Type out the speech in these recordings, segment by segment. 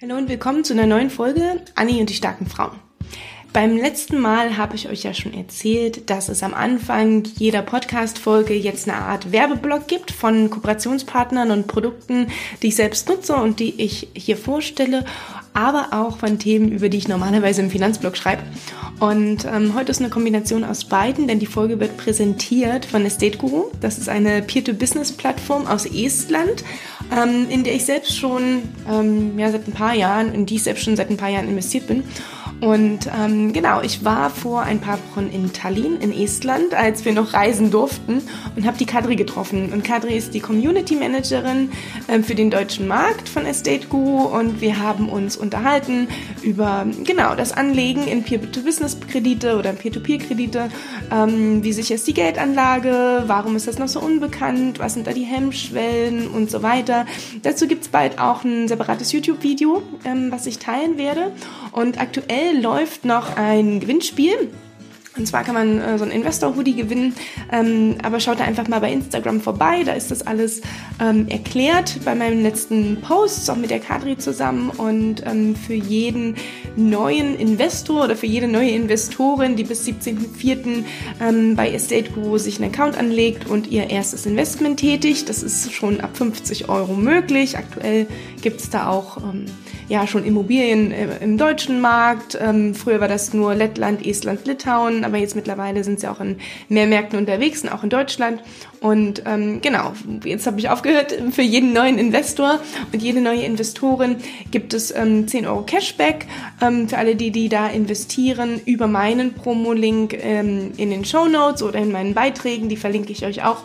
Hallo und willkommen zu einer neuen Folge Anni und die starken Frauen. Beim letzten Mal habe ich euch ja schon erzählt, dass es am Anfang jeder Podcast-Folge jetzt eine Art Werbeblock gibt von Kooperationspartnern und Produkten, die ich selbst nutze und die ich hier vorstelle, aber auch von Themen, über die ich normalerweise im Finanzblog schreibe. Und ähm, heute ist eine Kombination aus beiden, denn die Folge wird präsentiert von Estate Guru. Das ist eine Peer-to-Business-Plattform aus Estland ähm, in der ich selbst schon ähm, ja, seit ein paar Jahren, in die ich selbst schon seit ein paar Jahren investiert bin. Und ähm, genau, ich war vor ein paar Wochen in Tallinn in Estland, als wir noch reisen durften und habe die Kadri getroffen. Und Kadri ist die Community Managerin äh, für den deutschen Markt von Estate Guru und wir haben uns unterhalten über genau das Anlegen in Peer-to-Business-Kredite oder Peer-to-Peer-Kredite. Ähm, wie sicher ist die Geldanlage? Warum ist das noch so unbekannt? Was sind da die Hemmschwellen und so weiter? Dazu gibt's bald auch ein separates YouTube-Video, ähm, was ich teilen werde. Und aktuell läuft noch ein Gewinnspiel. Und zwar kann man äh, so ein Investor-Hoodie gewinnen, ähm, aber schaut da einfach mal bei Instagram vorbei, da ist das alles ähm, erklärt bei meinen letzten Posts, auch mit der Kadri zusammen und ähm, für jeden neuen Investor oder für jede neue Investorin, die bis 17.04. Ähm, bei Estate Guru sich einen Account anlegt und ihr erstes Investment tätigt, das ist schon ab 50 Euro möglich. Aktuell gibt es da auch ähm, ja schon Immobilien äh, im deutschen Markt. Ähm, früher war das nur Lettland, Estland, Litauen, aber jetzt mittlerweile sind sie auch in mehr Märkten unterwegs und auch in Deutschland. Und ähm, genau, jetzt habe ich aufgehört. Für jeden neuen Investor und jede neue Investorin gibt es ähm, 10 Euro Cashback ähm, für alle, die, die da investieren, über meinen Promo-Link ähm, in den Show Notes oder in meinen Beiträgen. Die verlinke ich euch auch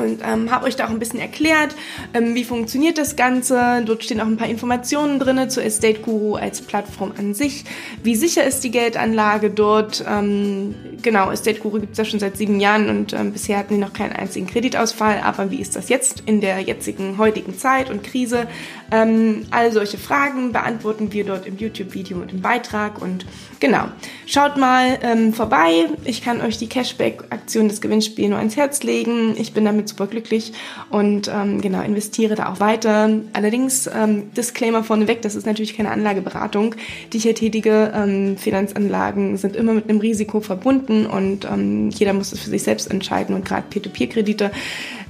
und ähm, habe euch da auch ein bisschen erklärt, ähm, wie funktioniert das Ganze. Dort stehen auch ein paar Informationen drin zu Estate Guru als Plattform an sich. Wie sicher ist die Geldanlage dort? Ähm, genau, Estate Guru gibt es ja schon seit sieben Jahren und ähm, bisher hatten die noch keinen einzigen Kreditausfall. Aber wie ist das jetzt in der jetzigen heutigen Zeit und Krise? Ähm, all solche Fragen beantworten wir dort im YouTube-Video und im Beitrag. Und genau, schaut mal ähm, vorbei. Ich kann euch die Cashback-Aktion des Gewinnspiels nur ans Herz legen. Ich bin damit super glücklich und ähm, genau, investiere da auch weiter. Allerdings, ähm, Disclaimer vorneweg, das ist natürlich keine Anlageberatung, die ich hier tätige. Ähm, Finanzanlagen sind immer mit einem Risiko verbunden und ähm, jeder muss es für sich selbst entscheiden und gerade Peer-to-Peer-Kredite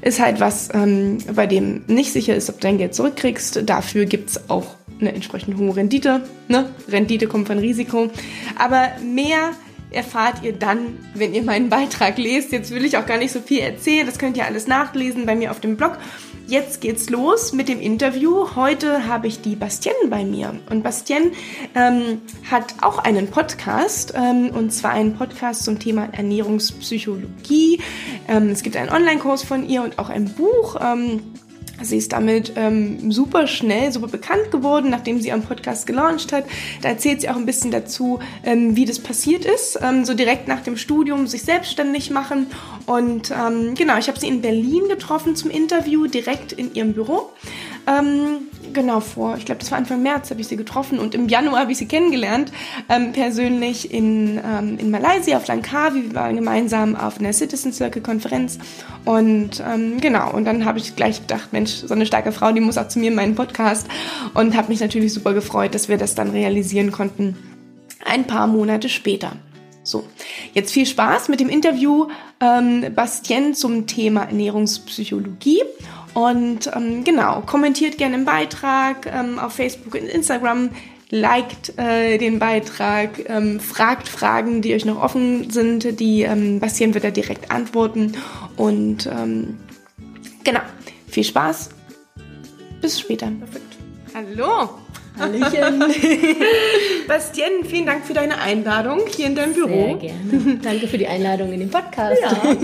ist halt was, ähm, bei dem nicht sicher ist, ob du dein Geld zurückkriegst. Dafür gibt's auch eine entsprechend hohe Rendite. Ne? Rendite kommt von Risiko. Aber mehr erfahrt ihr dann, wenn ihr meinen Beitrag lest. Jetzt will ich auch gar nicht so viel erzählen, das könnt ihr alles nachlesen bei mir auf dem Blog. Jetzt geht's los mit dem Interview. Heute habe ich die Bastien bei mir. Und Bastien ähm, hat auch einen Podcast, ähm, und zwar einen Podcast zum Thema Ernährungspsychologie. Ähm, es gibt einen Online-Kurs von ihr und auch ein Buch. Sie ist damit ähm, super schnell, super bekannt geworden, nachdem sie ihren Podcast gelauncht hat. Da erzählt sie auch ein bisschen dazu, ähm, wie das passiert ist, ähm, so direkt nach dem Studium sich selbstständig machen. Und ähm, genau, ich habe sie in Berlin getroffen zum Interview, direkt in ihrem Büro. Ähm, genau vor, ich glaube, das war Anfang März, habe ich sie getroffen und im Januar habe ich sie kennengelernt, ähm, persönlich in, ähm, in Malaysia auf Langkawi. Wir waren gemeinsam auf einer Citizen Circle Konferenz und ähm, genau, und dann habe ich gleich gedacht, Mensch, so eine starke Frau, die muss auch zu mir in meinen Podcast und habe mich natürlich super gefreut, dass wir das dann realisieren konnten, ein paar Monate später. So, jetzt viel Spaß mit dem Interview ähm, Bastien zum Thema Ernährungspsychologie und ähm, genau, kommentiert gerne im Beitrag ähm, auf Facebook und Instagram, liked äh, den Beitrag, ähm, fragt Fragen, die euch noch offen sind, die ähm, Bastian wird da direkt antworten. Und ähm, genau, viel Spaß. Bis später. Perfekt. Hallo. Hallöchen. Bastien, vielen Dank für deine Einladung hier in deinem Büro. Sehr gerne. Danke für die Einladung in den Podcast. Ja.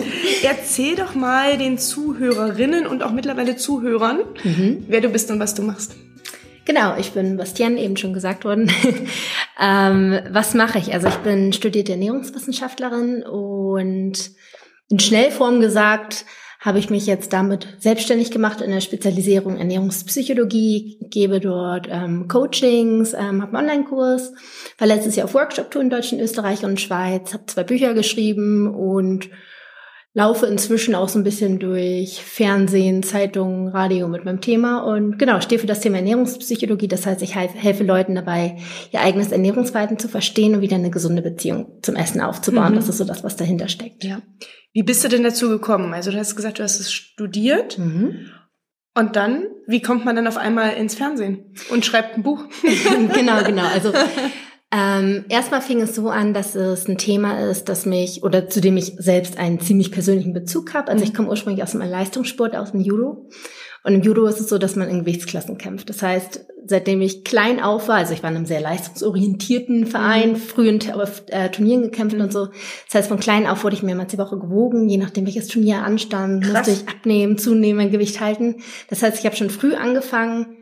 Erzähl doch mal den Zuhörerinnen und auch mittlerweile Zuhörern, mhm. wer du bist und was du machst. Genau, ich bin Bastian, eben schon gesagt worden. ähm, was mache ich? Also ich bin studierte Ernährungswissenschaftlerin und in Schnellform gesagt, habe ich mich jetzt damit selbstständig gemacht in der Spezialisierung Ernährungspsychologie, gebe dort ähm, Coachings, ähm, habe einen Online-Kurs, war letztes Jahr auf Workshop-Tour in Deutschland, Österreich und Schweiz, habe zwei Bücher geschrieben und laufe inzwischen auch so ein bisschen durch Fernsehen, Zeitungen, Radio mit meinem Thema und genau, stehe für das Thema Ernährungspsychologie. Das heißt, ich helfe Leuten dabei, ihr eigenes Ernährungsverhalten zu verstehen und wieder eine gesunde Beziehung zum Essen aufzubauen. Mhm. Das ist so das, was dahinter steckt. Ja. Wie bist du denn dazu gekommen? Also du hast gesagt, du hast es studiert. Mhm. Und dann, wie kommt man dann auf einmal ins Fernsehen und schreibt ein Buch? genau, genau. Also ähm, erstmal fing es so an, dass es ein Thema ist, das mich oder zu dem ich selbst einen ziemlich persönlichen Bezug habe. Also ich mhm. komme ursprünglich aus dem Leistungssport, aus dem Judo. Und im Judo ist es so, dass man in Gewichtsklassen kämpft. Das heißt, seitdem ich klein auf war, also ich war in einem sehr leistungsorientierten Verein, mhm. früh in äh, Turnieren gekämpft mhm. und so. Das heißt, von klein auf wurde ich mehrmals die Woche gewogen. Je nachdem, welches Turnier anstand, Krass. musste ich abnehmen, zunehmen, mein Gewicht halten. Das heißt, ich habe schon früh angefangen,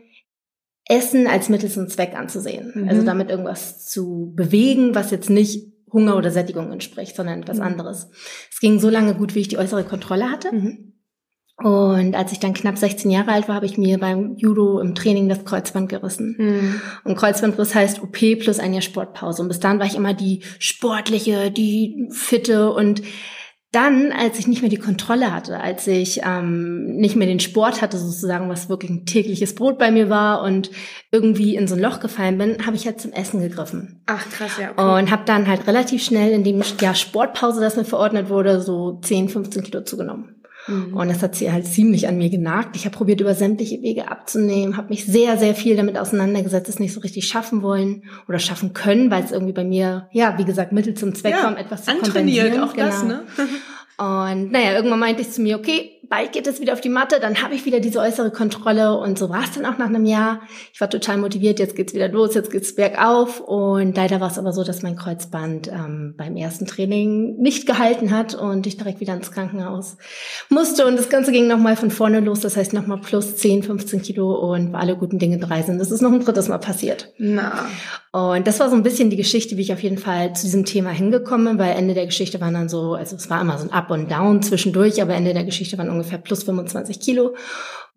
Essen als Mittel zum Zweck anzusehen. Mhm. Also damit irgendwas zu bewegen, was jetzt nicht Hunger oder Sättigung entspricht, sondern etwas mhm. anderes. Es ging so lange gut, wie ich die äußere Kontrolle hatte. Mhm. Und als ich dann knapp 16 Jahre alt war, habe ich mir beim Judo im Training das Kreuzband gerissen. Mhm. Und Kreuzbandriss heißt OP plus ein Jahr Sportpause. Und bis dann war ich immer die sportliche, die fitte und dann, als ich nicht mehr die Kontrolle hatte, als ich ähm, nicht mehr den Sport hatte, sozusagen, was wirklich ein tägliches Brot bei mir war und irgendwie in so ein Loch gefallen bin, habe ich halt zum Essen gegriffen. Ach krass, ja. Okay. Und habe dann halt relativ schnell in dem ja, Sportpause, das mir verordnet wurde, so 10, 15 Kilo zugenommen. Mhm. Und das hat sie halt ziemlich an mir genagt. Ich habe probiert, über sämtliche Wege abzunehmen, habe mich sehr, sehr viel damit auseinandergesetzt, es nicht so richtig schaffen wollen oder schaffen können, weil es irgendwie bei mir, ja, wie gesagt, Mittel zum Zweck ja, war, etwas zu kompensieren. auch genau. das, ne? Und naja, irgendwann meinte ich zu mir, okay, bald geht es wieder auf die Matte, dann habe ich wieder diese äußere Kontrolle und so war es dann auch nach einem Jahr. Ich war total motiviert, jetzt geht's wieder los, jetzt geht's bergauf und leider war es aber so, dass mein Kreuzband ähm, beim ersten Training nicht gehalten hat und ich direkt wieder ins Krankenhaus musste und das Ganze ging nochmal von vorne los, das heißt nochmal plus 10, 15 Kilo und alle guten Dinge drei sind. Das ist noch ein drittes Mal passiert. Na. Und das war so ein bisschen die Geschichte, wie ich auf jeden Fall zu diesem Thema hingekommen bin, weil Ende der Geschichte waren dann so, also es war immer so ein Up und Down zwischendurch, aber Ende der Geschichte waren ungefähr plus 25 Kilo,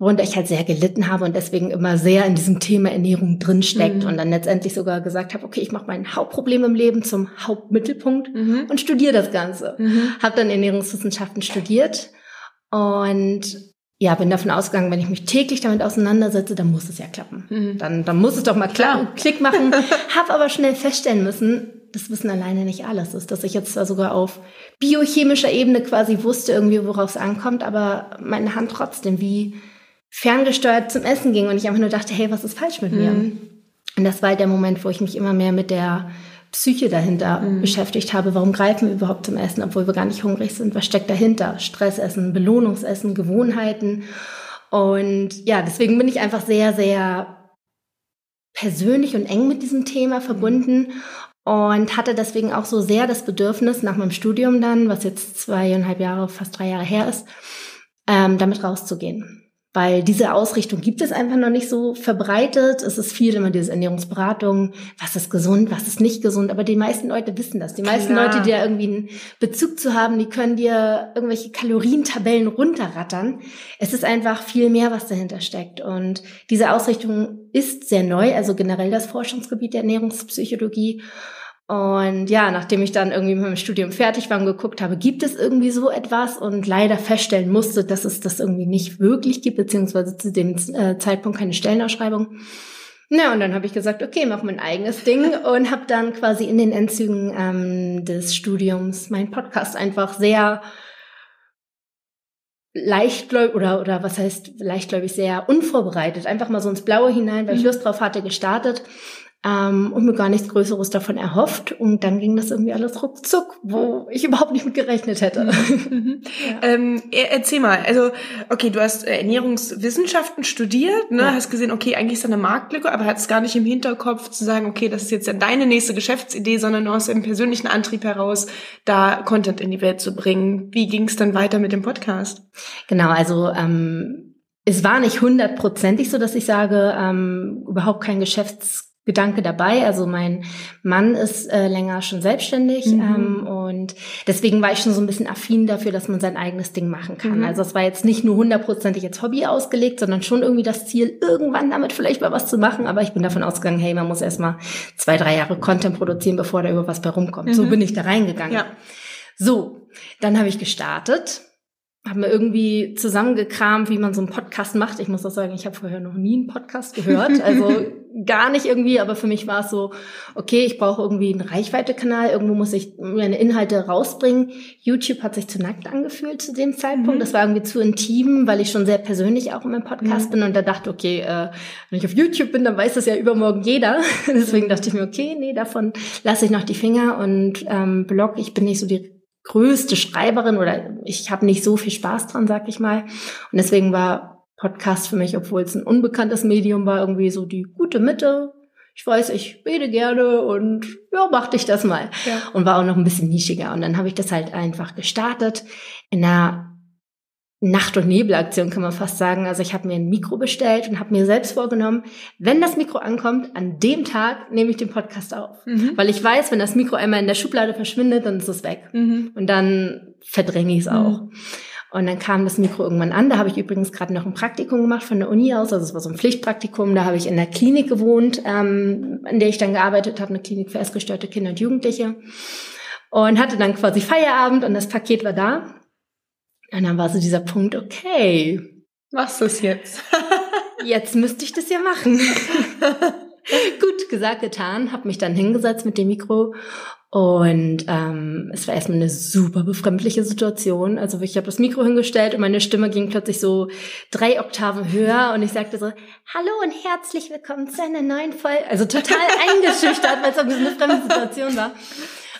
worunter ich halt sehr gelitten habe und deswegen immer sehr in diesem Thema Ernährung drinsteckt mhm. und dann letztendlich sogar gesagt habe, okay, ich mache mein Hauptproblem im Leben zum Hauptmittelpunkt mhm. und studiere das Ganze. Mhm. Habe dann Ernährungswissenschaften studiert und ja, bin davon ausgegangen, wenn ich mich täglich damit auseinandersetze, dann muss es ja klappen. Mhm. Dann, dann muss es doch mal klar Klick machen. Hab aber schnell feststellen müssen, das Wissen alleine nicht alles ist, dass ich jetzt zwar sogar auf biochemischer Ebene quasi wusste irgendwie, worauf es ankommt, aber meine Hand trotzdem wie ferngesteuert zum Essen ging und ich einfach nur dachte, hey, was ist falsch mit mhm. mir? Und das war halt der Moment, wo ich mich immer mehr mit der Psyche dahinter mhm. beschäftigt habe. Warum greifen wir überhaupt zum Essen, obwohl wir gar nicht hungrig sind? Was steckt dahinter? Stressessen, Belohnungsessen, Gewohnheiten. Und ja, deswegen bin ich einfach sehr, sehr persönlich und eng mit diesem Thema verbunden und hatte deswegen auch so sehr das Bedürfnis nach meinem Studium dann, was jetzt zweieinhalb Jahre, fast drei Jahre her ist, ähm, damit rauszugehen weil diese Ausrichtung gibt es einfach noch nicht so verbreitet. Es ist viel immer diese Ernährungsberatung, was ist gesund, was ist nicht gesund, aber die meisten Leute wissen das. Die meisten Klar. Leute, die da irgendwie einen Bezug zu haben, die können dir irgendwelche Kalorientabellen runterrattern. Es ist einfach viel mehr, was dahinter steckt. Und diese Ausrichtung ist sehr neu, also generell das Forschungsgebiet der Ernährungspsychologie. Und ja, nachdem ich dann irgendwie mit meinem Studium fertig war und geguckt habe, gibt es irgendwie so etwas und leider feststellen musste, dass es das irgendwie nicht wirklich gibt, beziehungsweise zu dem äh, Zeitpunkt keine Stellenausschreibung. Na, und dann habe ich gesagt, okay, mach mein eigenes Ding und habe dann quasi in den Endzügen ähm, des Studiums meinen Podcast einfach sehr leichtgläubig oder, oder was heißt leichtgläubig, sehr unvorbereitet, einfach mal so ins Blaue hinein, weil ich mhm. Lust drauf hatte, gestartet ähm, und mir gar nichts Größeres davon erhofft. Und dann ging das irgendwie alles ruckzuck, wo ich überhaupt nicht mit gerechnet hätte. Mhm. ja. ähm, erzähl mal, also okay, du hast äh, Ernährungswissenschaften studiert, ne, ja. hast gesehen, okay, eigentlich ist da eine Marktlücke, aber hattest gar nicht im Hinterkopf zu sagen, okay, das ist jetzt ja deine nächste Geschäftsidee, sondern nur aus dem persönlichen Antrieb heraus, da Content in die Welt zu bringen. Wie ging es dann weiter mit dem Podcast? Genau, also ähm, es war nicht hundertprozentig so, dass ich sage, ähm, überhaupt kein Geschäfts Gedanke dabei. Also mein Mann ist äh, länger schon selbstständig mhm. ähm, und deswegen war ich schon so ein bisschen affin dafür, dass man sein eigenes Ding machen kann. Mhm. Also es war jetzt nicht nur hundertprozentig als Hobby ausgelegt, sondern schon irgendwie das Ziel, irgendwann damit vielleicht mal was zu machen. Aber ich bin davon ausgegangen, hey, man muss erstmal zwei, drei Jahre Content produzieren, bevor da über was bei rumkommt. Mhm. So bin ich da reingegangen. Ja. So, dann habe ich gestartet habe mir irgendwie zusammengekramt, wie man so einen Podcast macht. Ich muss auch sagen, ich habe vorher noch nie einen Podcast gehört, also gar nicht irgendwie, aber für mich war es so, okay, ich brauche irgendwie einen Reichweite-Kanal, irgendwo muss ich meine Inhalte rausbringen. YouTube hat sich zu nackt angefühlt zu dem Zeitpunkt. Mhm. Das war irgendwie zu intim, weil ich schon sehr persönlich auch in meinem Podcast mhm. bin und da dachte, okay, äh, wenn ich auf YouTube bin, dann weiß das ja übermorgen jeder. Deswegen dachte ich mir, okay, nee, davon lasse ich noch die Finger und ähm, Blog, ich bin nicht so die größte Schreiberin oder ich habe nicht so viel Spaß dran, sag ich mal. Und deswegen war Podcast für mich, obwohl es ein unbekanntes Medium war, irgendwie so die gute Mitte. Ich weiß, ich rede gerne und ja, mach dich das mal. Ja. Und war auch noch ein bisschen nischiger. Und dann habe ich das halt einfach gestartet in einer Nacht- und Nebelaktion, kann man fast sagen. Also ich habe mir ein Mikro bestellt und habe mir selbst vorgenommen, wenn das Mikro ankommt, an dem Tag nehme ich den Podcast auf. Mhm. Weil ich weiß, wenn das Mikro einmal in der Schublade verschwindet, dann ist es weg. Mhm. Und dann verdränge ich es auch. Mhm. Und dann kam das Mikro irgendwann an. Da habe ich übrigens gerade noch ein Praktikum gemacht von der Uni aus. Also es war so ein Pflichtpraktikum. Da habe ich in der Klinik gewohnt, ähm, in der ich dann gearbeitet habe, eine Klinik für essgestörte Kinder und Jugendliche. Und hatte dann quasi Feierabend und das Paket war da. Und dann war so dieser Punkt, okay. Machst du es jetzt? jetzt müsste ich das ja machen. Gut, gesagt, getan, habe mich dann hingesetzt mit dem Mikro und ähm, es war erstmal eine super befremdliche Situation. Also ich habe das Mikro hingestellt und meine Stimme ging plötzlich so drei Oktaven höher und ich sagte so, hallo und herzlich willkommen zu einer neuen Folge. Also total eingeschüchtert, weil es so eine fremde Situation war.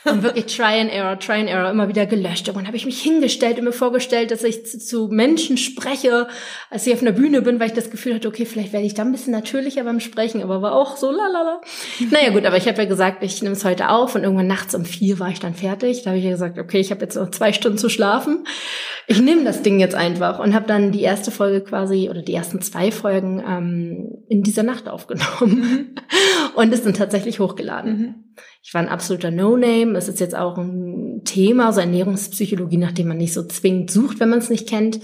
Und wirklich Try and Error, Try and Error, immer wieder gelöscht. Irgendwann habe ich mich hingestellt und mir vorgestellt, dass ich zu, zu, Menschen spreche, als ich auf einer Bühne bin, weil ich das Gefühl hatte, okay, vielleicht werde ich da ein bisschen natürlicher beim Sprechen, aber war auch so lalala. Naja gut, aber ich habe ja gesagt, ich nehme es heute auf und irgendwann nachts um vier war ich dann fertig. Da habe ich ja gesagt, okay, ich habe jetzt noch zwei Stunden zu schlafen. Ich nehme das Ding jetzt einfach und habe dann die erste Folge quasi oder die ersten zwei Folgen ähm, in dieser Nacht aufgenommen mhm. und es sind tatsächlich hochgeladen. Mhm. Ich war ein absoluter No-Name. Es ist jetzt auch ein Thema, so Ernährungspsychologie, nach dem man nicht so zwingend sucht, wenn man es nicht kennt.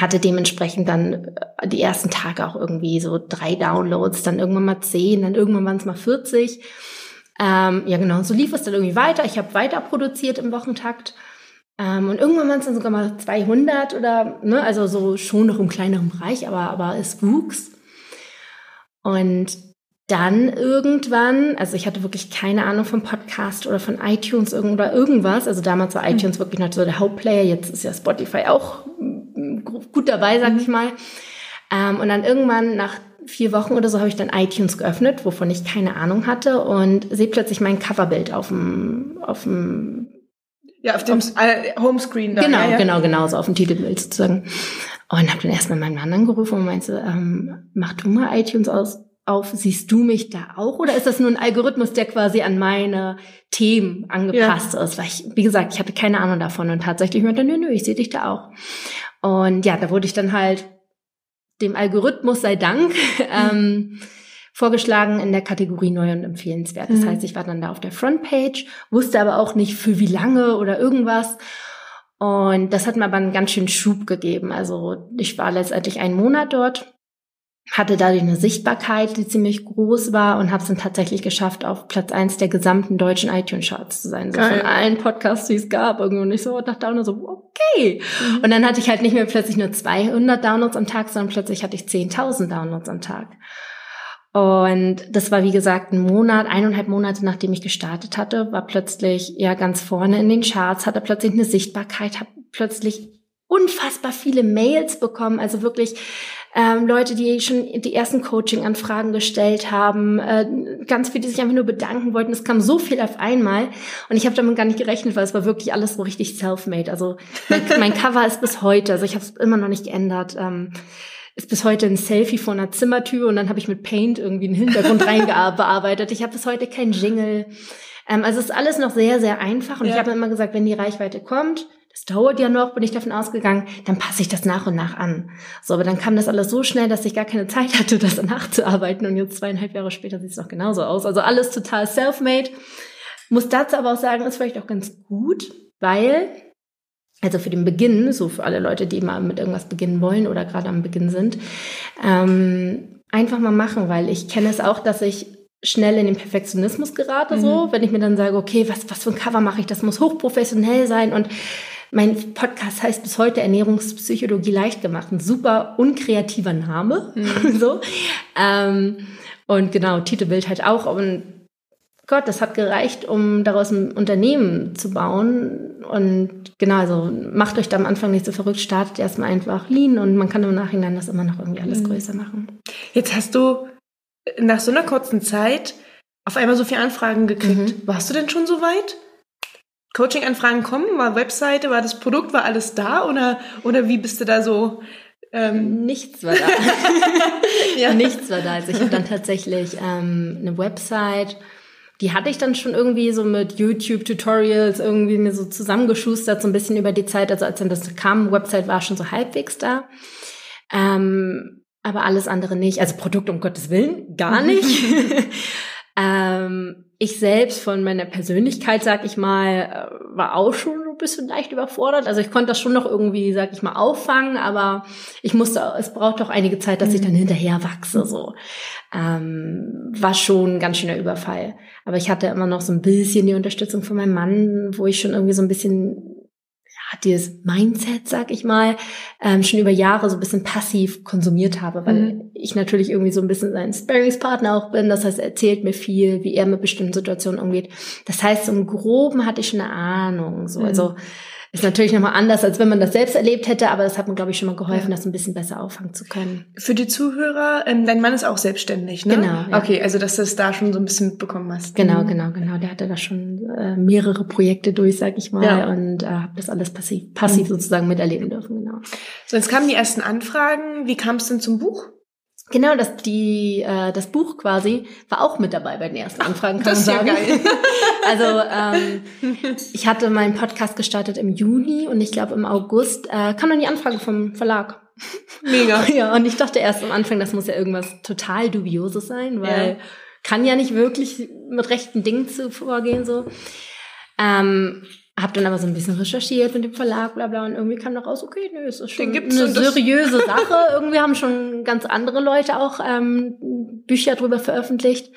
Hatte dementsprechend dann äh, die ersten Tage auch irgendwie so drei Downloads, dann irgendwann mal zehn, dann irgendwann waren es mal 40. Ähm, ja, genau, so lief es dann irgendwie weiter. Ich habe weiter produziert im Wochentakt. Ähm, und irgendwann waren es dann sogar mal 200 oder, ne, also so schon noch im kleineren Bereich, aber, aber es wuchs. Und dann irgendwann, also ich hatte wirklich keine Ahnung vom Podcast oder von iTunes oder irgendwas. Also damals war mhm. iTunes wirklich noch so der Hauptplayer. Jetzt ist ja Spotify auch mm, gut dabei, sag mhm. ich mal. Ähm, und dann irgendwann nach vier Wochen oder so habe ich dann iTunes geöffnet, wovon ich keine Ahnung hatte und sehe plötzlich mein Coverbild auf dem, auf dem ja, auf dem auf, Homescreen da. Genau, ja, ja. genau, genau, so auf dem Titelbild sozusagen. Und habe dann erstmal meinen Mann angerufen und meinte, ähm, mach du mal iTunes aus auf, siehst du mich da auch oder ist das nur ein Algorithmus, der quasi an meine Themen angepasst ja. ist? Weil ich, wie gesagt, ich hatte keine Ahnung davon und tatsächlich meinte, nö, nö, ich sehe dich da auch. Und ja, da wurde ich dann halt dem Algorithmus sei Dank ähm, vorgeschlagen in der Kategorie neu und empfehlenswert. Das mhm. heißt, ich war dann da auf der Frontpage, wusste aber auch nicht für wie lange oder irgendwas. Und das hat mir aber einen ganz schönen Schub gegeben. Also ich war letztendlich einen Monat dort hatte dadurch eine Sichtbarkeit, die ziemlich groß war und habe es dann tatsächlich geschafft, auf Platz eins der gesamten deutschen iTunes-Charts zu sein. So Geil. von allen Podcasts, die es gab. Irgendwo nicht so nach Downloads, so, okay. Mhm. Und dann hatte ich halt nicht mehr plötzlich nur 200 Downloads am Tag, sondern plötzlich hatte ich 10.000 Downloads am Tag. Und das war, wie gesagt, ein Monat, eineinhalb Monate, nachdem ich gestartet hatte, war plötzlich ja ganz vorne in den Charts, hatte plötzlich eine Sichtbarkeit, habe plötzlich unfassbar viele Mails bekommen, also wirklich ähm, Leute, die schon die ersten Coaching-Anfragen gestellt haben, äh, ganz viele, die sich einfach nur bedanken wollten. Es kam so viel auf einmal und ich habe damit gar nicht gerechnet, weil es war wirklich alles so richtig self-made. Also mein, mein Cover ist bis heute, also ich habe es immer noch nicht geändert. Ähm, ist bis heute ein Selfie vor einer Zimmertür und dann habe ich mit Paint irgendwie einen Hintergrund reingearbeitet. Ich habe bis heute kein Jingle. Ähm, also es ist alles noch sehr, sehr einfach und ja. ich habe immer gesagt, wenn die Reichweite kommt, es dauert ja noch, bin ich davon ausgegangen, dann passe ich das nach und nach an. So, aber dann kam das alles so schnell, dass ich gar keine Zeit hatte, das nachzuarbeiten und jetzt zweieinhalb Jahre später sieht es noch genauso aus. Also alles total self-made. Muss dazu aber auch sagen, ist vielleicht auch ganz gut, weil, also für den Beginn, so für alle Leute, die mal mit irgendwas beginnen wollen oder gerade am Beginn sind, ähm, einfach mal machen, weil ich kenne es auch, dass ich schnell in den Perfektionismus gerate, mhm. so, wenn ich mir dann sage, okay, was, was für ein Cover mache ich, das muss hochprofessionell sein und Mein Podcast heißt bis heute Ernährungspsychologie leicht gemacht. Ein super unkreativer Name. Mhm. so. Ähm, und genau, Titelbild halt auch. Und Gott, das hat gereicht, um daraus ein Unternehmen zu bauen. Und genau, also macht euch da am Anfang nicht so verrückt, startet erstmal einfach lean und man kann im Nachhinein das immer noch irgendwie alles mhm. größer machen. Jetzt hast du nach so einer kurzen Zeit auf einmal so viele Anfragen gekriegt. Mhm. Warst du denn schon so weit? Coaching-Anfragen kommen? War Webseite, war das Produkt, war alles da? Oder, oder wie bist du da so? Ähm Nichts war da. ja. Nichts war da. Also ich habe dann tatsächlich ähm, eine Website, die hatte ich dann schon irgendwie so mit YouTube-Tutorials irgendwie mir so zusammengeschustert, so ein bisschen über die Zeit. Also als dann das kam, Website war schon so halbwegs da. Ähm, aber alles andere nicht. Also Produkt um Gottes Willen, gar nicht. ähm, ich selbst von meiner Persönlichkeit, sag ich mal, äh, war auch schon ein bisschen leicht überfordert. Also ich konnte das schon noch irgendwie, sag ich mal, auffangen, aber ich musste, es braucht doch einige Zeit, dass ich dann mhm. hinterher wachse, so. Ähm, war schon ein ganz schöner Überfall. Aber ich hatte immer noch so ein bisschen die Unterstützung von meinem Mann, wo ich schon irgendwie so ein bisschen hat dieses Mindset, sag ich mal, ähm, schon über Jahre so ein bisschen passiv konsumiert habe, weil mhm. ich natürlich irgendwie so ein bisschen sein Sparingspartner auch bin. Das heißt, er erzählt mir viel, wie er mit bestimmten Situationen umgeht. Das heißt, im Groben hatte ich schon eine Ahnung. So, mhm. also ist natürlich nochmal anders, als wenn man das selbst erlebt hätte, aber das hat mir, glaube ich, schon mal geholfen, ja. das ein bisschen besser auffangen zu können. Für die Zuhörer, ähm, dein Mann ist auch selbstständig, ne? Genau. Ja. Okay, also dass du es da schon so ein bisschen mitbekommen hast. Genau, mhm. genau, genau. Der hatte da schon äh, mehrere Projekte durch, sag ich mal, ja. und äh, habe das alles passiv, passiv mhm. sozusagen miterleben dürfen, genau. So, jetzt kamen die ersten Anfragen. Wie kam es denn zum Buch? Genau, das, die, äh, das Buch quasi war auch mit dabei bei den ersten Anfragen, kann Ach, man sagen. Ja geil. also ähm, ich hatte meinen Podcast gestartet im Juni und ich glaube im August äh, kam dann die Anfrage vom Verlag. Mega. Ja, und ich dachte erst am Anfang, das muss ja irgendwas total Dubioses sein, weil ja. Kann ja nicht wirklich mit rechten Dingen zu vorgehen so. Ähm, hab dann aber so ein bisschen recherchiert mit dem Verlag, bla bla, und irgendwie kam noch raus, okay, nö, es ist schon eine seriöse Sache. irgendwie haben schon ganz andere Leute auch ähm, Bücher drüber veröffentlicht.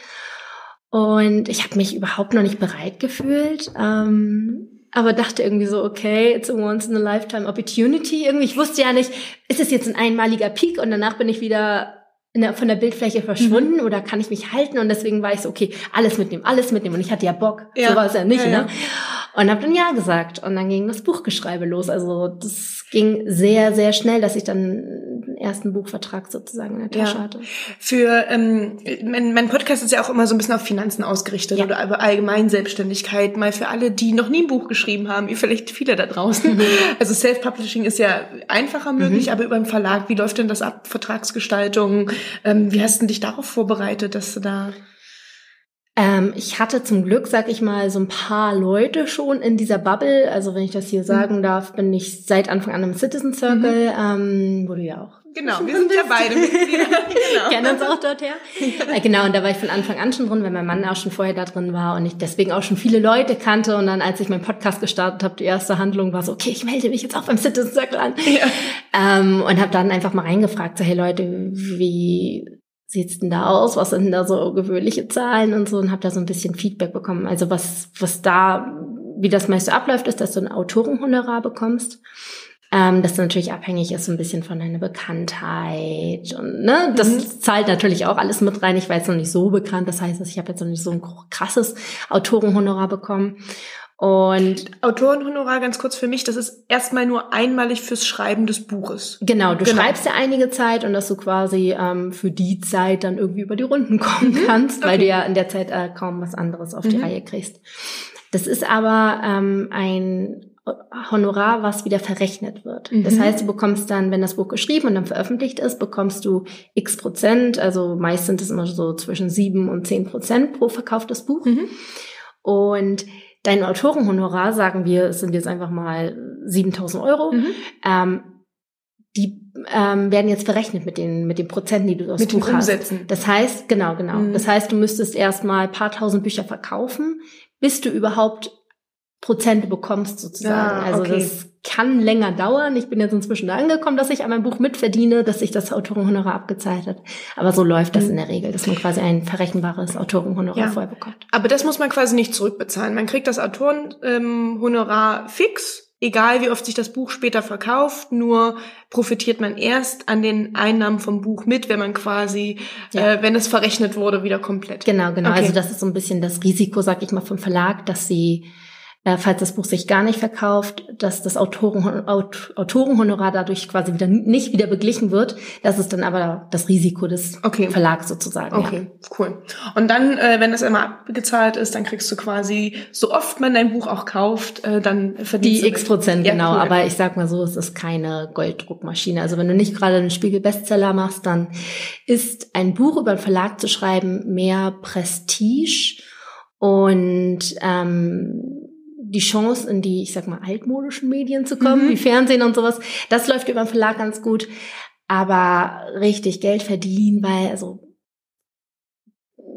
Und ich habe mich überhaupt noch nicht bereit gefühlt. Ähm, aber dachte irgendwie so, okay, it's a once in a lifetime opportunity. Irgendwie, ich wusste ja nicht, ist es jetzt ein einmaliger Peak und danach bin ich wieder der, von der Bildfläche verschwunden mhm. oder kann ich mich halten? Und deswegen war ich so, okay, alles mitnehmen, alles mitnehmen. Und ich hatte ja Bock. Ja. So war es ja nicht, ja, ja. ne? Und habe dann ja gesagt. Und dann ging das Buchgeschreibe los. Also das ging sehr, sehr schnell, dass ich dann ersten Buchvertrag sozusagen in der Tasche ja. hatte. Für ähm, mein, mein Podcast ist ja auch immer so ein bisschen auf Finanzen ausgerichtet ja. oder allgemein Selbstständigkeit. Mal für alle, die noch nie ein Buch geschrieben haben, wie vielleicht viele da draußen. Mhm. Also Self-Publishing ist ja einfacher möglich, mhm. aber über den Verlag, wie läuft denn das ab? Vertragsgestaltung? Ähm, wie hast du dich darauf vorbereitet, dass du da ähm, ich hatte zum Glück, sag ich mal, so ein paar Leute schon in dieser Bubble. Also wenn ich das hier sagen mhm. darf, bin ich seit Anfang an im Citizen Circle, mhm. ähm, wo du ja auch. Genau, wir sind ja beide Mitglieder. genau. Kennen uns auch dort her. äh, genau, und da war ich von Anfang an schon drin, weil mein Mann auch schon vorher da drin war und ich deswegen auch schon viele Leute kannte. Und dann, als ich meinen Podcast gestartet habe, die erste Handlung war so, okay, ich melde mich jetzt auch beim Citizen Circle an. Ja. Ähm, und habe dann einfach mal reingefragt, so, hey Leute, wie sieht's denn da aus? Was sind denn da so gewöhnliche Zahlen und so? Und habe da so ein bisschen Feedback bekommen. Also was, was da, wie das meiste abläuft, ist, dass du ein Autorenhonorar bekommst. Ähm, das natürlich abhängig ist so ein bisschen von deiner Bekanntheit und ne, das mhm. zahlt natürlich auch alles mit rein. Ich war jetzt noch nicht so bekannt, das heißt, ich habe jetzt noch nicht so ein krasses Autorenhonorar bekommen und Autorenhonorar ganz kurz für mich, das ist erstmal nur einmalig fürs Schreiben des Buches. Genau, du genau. schreibst ja einige Zeit und dass du quasi ähm, für die Zeit dann irgendwie über die Runden kommen mhm. kannst, weil okay. du ja in der Zeit äh, kaum was anderes auf mhm. die Reihe kriegst. Das ist aber ähm, ein Honorar, was wieder verrechnet wird. Mhm. Das heißt, du bekommst dann, wenn das Buch geschrieben und dann veröffentlicht ist, bekommst du x Prozent, also meist sind es immer so zwischen sieben und zehn Prozent pro verkauftes Buch. Mhm. Und dein Autorenhonorar, sagen wir, es sind jetzt einfach mal 7000 Euro, mhm. ähm, die ähm, werden jetzt verrechnet mit den mit den Prozenten, die du aus mit Buch hast. Das heißt, genau, genau. Mhm. Das heißt, du müsstest erstmal paar tausend Bücher verkaufen, bis du überhaupt Prozente bekommst sozusagen. Ja, also okay. das kann länger dauern. Ich bin jetzt inzwischen da angekommen, dass ich an meinem Buch mitverdiene, dass sich das Autorenhonorar abgezahlt hat. Aber so läuft das mhm. in der Regel, dass man quasi ein verrechenbares Autorenhonorar ja. vorher bekommt. Aber das muss man quasi nicht zurückbezahlen. Man kriegt das Autorenhonorar fix egal wie oft sich das Buch später verkauft, nur profitiert man erst an den Einnahmen vom Buch mit, wenn man quasi, ja. äh, wenn es verrechnet wurde, wieder komplett. Genau, genau. Okay. Also das ist so ein bisschen das Risiko, sag ich mal, vom Verlag, dass sie äh, falls das Buch sich gar nicht verkauft, dass das Autoren, Aut Autorenhonorar dadurch quasi wieder nicht wieder beglichen wird. Das ist dann aber das Risiko des okay. Verlags sozusagen. Okay, ja. cool. Und dann, äh, wenn das immer abgezahlt ist, dann kriegst du quasi, so oft man dein Buch auch kauft, äh, dann verdienst Die X Prozent, ja, genau. Cool. Aber ich sag mal so, es ist keine Golddruckmaschine. Also wenn du nicht gerade einen Spiegel-Bestseller machst, dann ist ein Buch über einen Verlag zu schreiben mehr Prestige und ähm, die Chance, in die, ich sag mal, altmodischen Medien zu kommen, mhm. wie Fernsehen und sowas, das läuft über den Verlag ganz gut. Aber richtig Geld verdienen, weil, also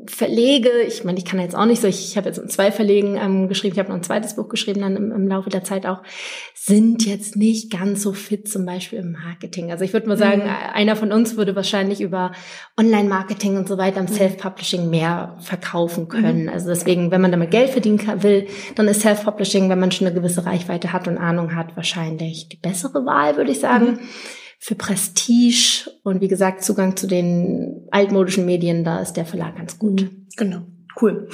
Verlege, ich meine, ich kann jetzt auch nicht so, ich, ich habe jetzt in zwei Verlegen ähm, geschrieben, ich habe noch ein zweites Buch geschrieben dann im, im, Laufe der Zeit auch, sind jetzt nicht ganz so fit zum Beispiel im Marketing. Also ich würde mal sagen, mhm. einer von uns würde wahrscheinlich über Online-Marketing und so weiter im mhm. Self-Publishing mehr verkaufen können. Mhm. Also deswegen, wenn man damit Geld verdienen kann, will, dann ist Self-Publishing, wenn man schon eine gewisse Reichweite hat und Ahnung hat, wahrscheinlich die bessere Wahl, würde ich sagen. Mhm für Prestige und wie gesagt Zugang zu den altmodischen Medien, da ist der Verlag ganz gut. Mhm. Genau. Cool.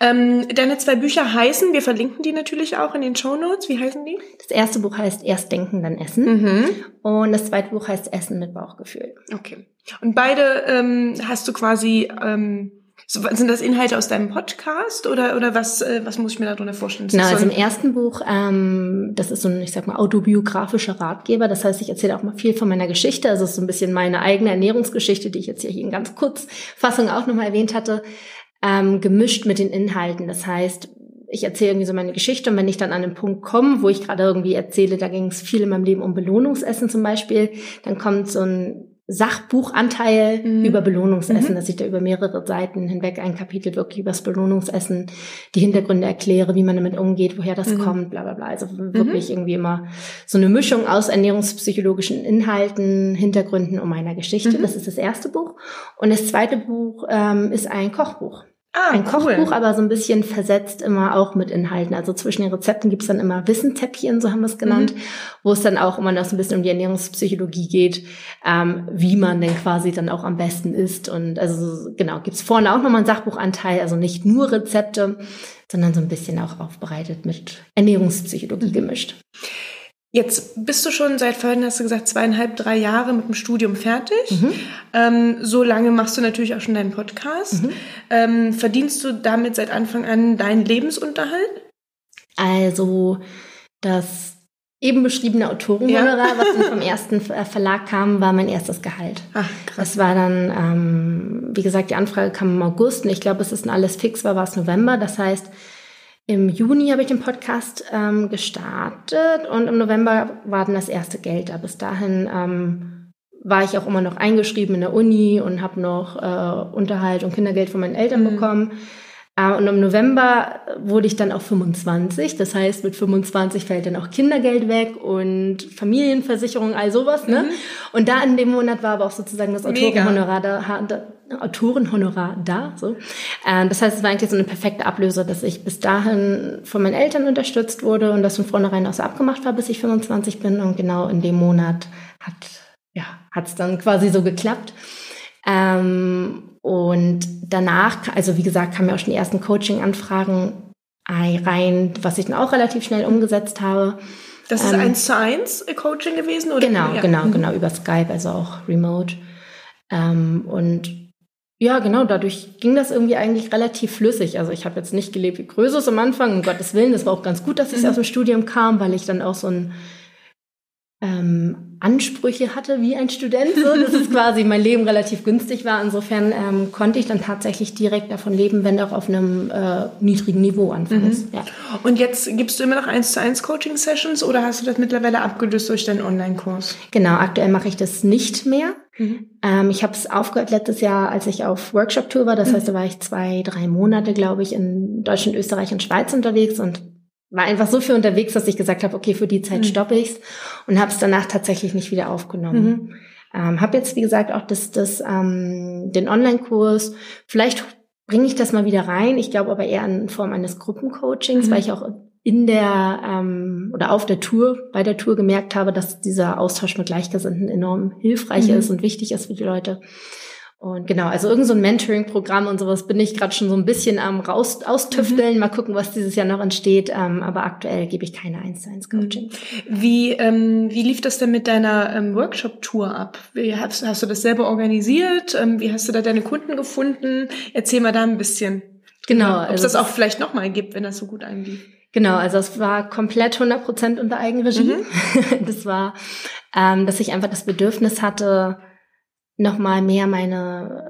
Ähm, deine zwei Bücher heißen, wir verlinken die natürlich auch in den Show Notes. Wie heißen die? Das erste Buch heißt Erst denken, dann essen. Mhm. Und das zweite Buch heißt Essen mit Bauchgefühl. Okay. Und beide ähm, hast du quasi ähm, so, sind das Inhalte aus deinem Podcast oder, oder was, äh, was muss ich mir darunter vorstellen? Genau, also im ersten Buch, ähm, das ist so ein, ich sag mal, autobiografischer Ratgeber. Das heißt, ich erzähle auch mal viel von meiner Geschichte. Also es ist so ein bisschen meine eigene Ernährungsgeschichte, die ich jetzt hier in ganz Kurzfassung auch nochmal erwähnt hatte, ähm, gemischt mit den Inhalten. Das heißt, ich erzähle irgendwie so meine Geschichte und wenn ich dann an den Punkt komme, wo ich gerade irgendwie erzähle, da ging es viel in meinem Leben um Belohnungsessen zum Beispiel, dann kommt so ein Sachbuchanteil mhm. über Belohnungsessen, mhm. dass ich da über mehrere Seiten hinweg ein Kapitel wirklich über das Belohnungsessen, die Hintergründe erkläre, wie man damit umgeht, woher das mhm. kommt, bla bla bla. Also wirklich mhm. irgendwie immer so eine Mischung aus ernährungspsychologischen Inhalten, Hintergründen und meiner Geschichte. Mhm. Das ist das erste Buch. Und das zweite Buch ähm, ist ein Kochbuch. Ah, ein cool. Kochbuch, aber so ein bisschen versetzt immer auch mit Inhalten. Also zwischen den Rezepten gibt's dann immer Wissentäppchen, so haben wir es genannt, mhm. wo es dann auch immer noch so ein bisschen um die Ernährungspsychologie geht, ähm, wie man denn quasi dann auch am besten isst. Und also genau, gibt's vorne auch nochmal einen Sachbuchanteil, also nicht nur Rezepte, sondern so ein bisschen auch aufbereitet mit Ernährungspsychologie mhm. gemischt. Jetzt bist du schon seit vorhin, hast du gesagt, zweieinhalb, drei Jahre mit dem Studium fertig. Mhm. Ähm, so lange machst du natürlich auch schon deinen Podcast. Mhm. Ähm, verdienst du damit seit Anfang an deinen Lebensunterhalt? Also das eben beschriebene Autorenhonorar, ja. was dann vom ersten Verlag kam, war mein erstes Gehalt. Ach, krass. Das war dann, ähm, wie gesagt, die Anfrage kam im August und ich glaube, es ist dann alles fix war, war es November. Das heißt, im Juni habe ich den Podcast ähm, gestartet und im November war dann das erste Geld da. Bis dahin ähm, war ich auch immer noch eingeschrieben in der Uni und habe noch äh, Unterhalt und Kindergeld von meinen Eltern mhm. bekommen. Äh, und im November wurde ich dann auch 25. Das heißt, mit 25 fällt dann auch Kindergeld weg und Familienversicherung, all sowas. Ne? Mhm. Und da in dem Monat war aber auch sozusagen das Autorenhonorar da, Autorenhonorar da. So. Äh, das heißt, es war eigentlich so eine perfekte Ablöse, dass ich bis dahin von meinen Eltern unterstützt wurde und das von vornherein auch so abgemacht war, bis ich 25 bin. Und genau in dem Monat hat ja hat's dann quasi so geklappt. Ähm, und danach, also wie gesagt, kamen ja auch schon die ersten Coaching-Anfragen rein, was ich dann auch relativ schnell umgesetzt habe. Das ist ähm, eins zu eins Coaching gewesen, oder? Genau, ja. genau, genau, über Skype, also auch remote. Ähm, und ja, genau, dadurch ging das irgendwie eigentlich relativ flüssig. Also ich habe jetzt nicht gelebt wie Größes am Anfang, um Gottes Willen. Das war auch ganz gut, dass ich mhm. aus dem Studium kam, weil ich dann auch so ein ähm, Ansprüche hatte wie ein Student. So. Das ist quasi mein Leben relativ günstig war. Insofern ähm, konnte ich dann tatsächlich direkt davon leben, wenn auch auf einem äh, niedrigen Niveau anfangs. Mhm. Ja. Und jetzt gibst du immer noch eins zu eins Coaching Sessions oder hast du das mittlerweile abgelöst durch deinen Online-Kurs? Genau, aktuell mache ich das nicht mehr. Mhm. Ähm, ich habe es aufgehört letztes Jahr, als ich auf Workshop-Tour war. Das mhm. heißt, da war ich zwei, drei Monate, glaube ich, in Deutschland, Österreich und Schweiz unterwegs und war einfach so viel unterwegs, dass ich gesagt habe, okay, für die Zeit mhm. stoppe ich's und habe es danach tatsächlich nicht wieder aufgenommen. Mhm. Ähm, habe jetzt, wie gesagt, auch das, das, ähm, den Online-Kurs. Vielleicht bringe ich das mal wieder rein. Ich glaube aber eher in Form eines Gruppencoachings, mhm. weil ich auch in der ähm, oder auf der Tour, bei der Tour gemerkt habe, dass dieser Austausch mit Gleichgesinnten enorm hilfreich mhm. ist und wichtig ist für die Leute. Und genau, also irgend so ein Mentoring-Programm und sowas bin ich gerade schon so ein bisschen am raus austüfteln. Mhm. Mal gucken, was dieses Jahr noch entsteht. Ähm, aber aktuell gebe ich keine 1 zu 1 Coaching. Wie, ähm, wie lief das denn mit deiner ähm, Workshop-Tour ab? Wie hast, hast du das selber organisiert? Ähm, wie hast du da deine Kunden gefunden? Erzähl mal da ein bisschen. Genau. Ob es also das auch vielleicht nochmal gibt, wenn das so gut einlief. Genau, also es war komplett 100 Prozent unter Eigenregie. Mhm. Das war, ähm, dass ich einfach das Bedürfnis hatte, nochmal mehr meine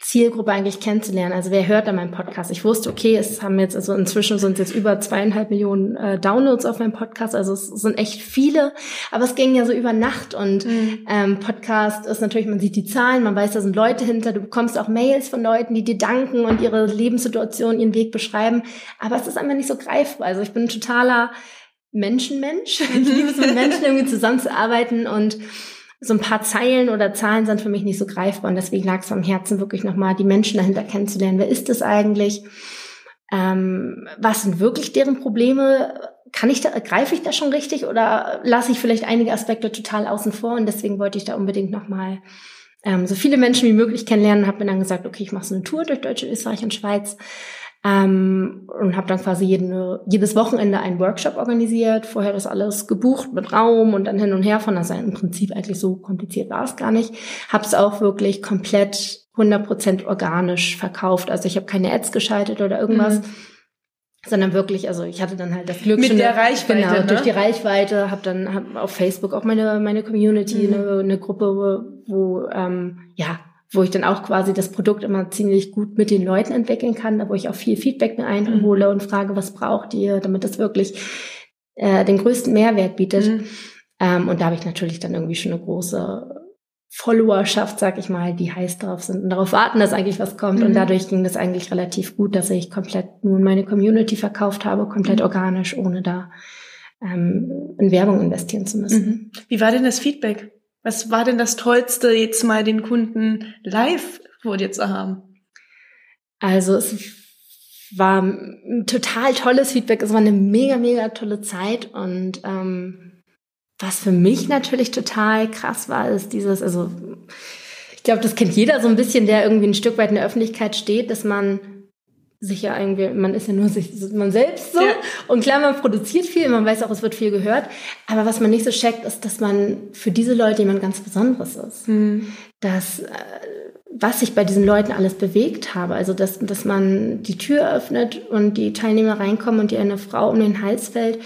Zielgruppe eigentlich kennenzulernen. Also wer hört da meinen Podcast? Ich wusste, okay, es haben jetzt, also inzwischen sind es jetzt über zweieinhalb Millionen äh, Downloads auf meinem Podcast. Also es sind echt viele, aber es ging ja so über Nacht und mhm. ähm, Podcast ist natürlich, man sieht die Zahlen, man weiß, da sind Leute hinter, du bekommst auch Mails von Leuten, die dir danken und ihre Lebenssituation, ihren Weg beschreiben. Aber es ist einfach nicht so greifbar. Also ich bin ein totaler Menschenmensch. Ich liebe es mit Menschen irgendwie zusammenzuarbeiten und so ein paar Zeilen oder Zahlen sind für mich nicht so greifbar und deswegen lag es am Herzen, wirklich nochmal die Menschen dahinter kennenzulernen. Wer ist das eigentlich? Ähm, was sind wirklich deren Probleme? Kann ich da, greife ich da schon richtig oder lasse ich vielleicht einige Aspekte total außen vor? Und deswegen wollte ich da unbedingt nochmal ähm, so viele Menschen wie möglich kennenlernen und habe mir dann gesagt, okay, ich mache so eine Tour durch Deutschland, Österreich und Schweiz ähm, und habe dann quasi jede, jedes Wochenende einen Workshop organisiert, vorher das alles gebucht mit Raum und dann hin und her von, also im Prinzip eigentlich so kompliziert war es gar nicht. Habe es auch wirklich komplett 100% organisch verkauft, also ich habe keine Ads geschaltet oder irgendwas. Mhm sondern wirklich, also ich hatte dann halt das Glück mit schon der Reichweite, genau, ne? durch die Reichweite, habe dann hab auf Facebook auch meine meine Community, mhm. eine, eine Gruppe, wo, wo ähm, ja wo ich dann auch quasi das Produkt immer ziemlich gut mit den Leuten entwickeln kann, da wo ich auch viel Feedback mir einhole mhm. und frage, was braucht ihr, damit das wirklich äh, den größten Mehrwert bietet. Mhm. Ähm, und da habe ich natürlich dann irgendwie schon eine große Followerschaft, sag ich mal, die heiß drauf sind und darauf warten, dass eigentlich was kommt. Mhm. Und dadurch ging das eigentlich relativ gut, dass ich komplett nur in meine Community verkauft habe, komplett mhm. organisch, ohne da ähm, in Werbung investieren zu müssen. Mhm. Wie war denn das Feedback? Was war denn das Tollste, jetzt mal den Kunden live vor dir zu haben? Also es war ein total tolles Feedback. Es war eine mega, mega tolle Zeit. Und ähm, was für mich natürlich total krass war, ist dieses, also ich glaube, das kennt jeder so ein bisschen, der irgendwie ein Stück weit in der Öffentlichkeit steht, dass man sich ja irgendwie, man ist ja nur sich, man selbst so. Ja. Und klar, man produziert viel, man weiß auch, es wird viel gehört. Aber was man nicht so checkt, ist, dass man für diese Leute jemand ganz Besonderes ist. Mhm. Dass, äh, was ich bei diesen Leuten alles bewegt habe. Also, dass, dass man die Tür öffnet und die Teilnehmer reinkommen und dir eine Frau um den Hals fällt,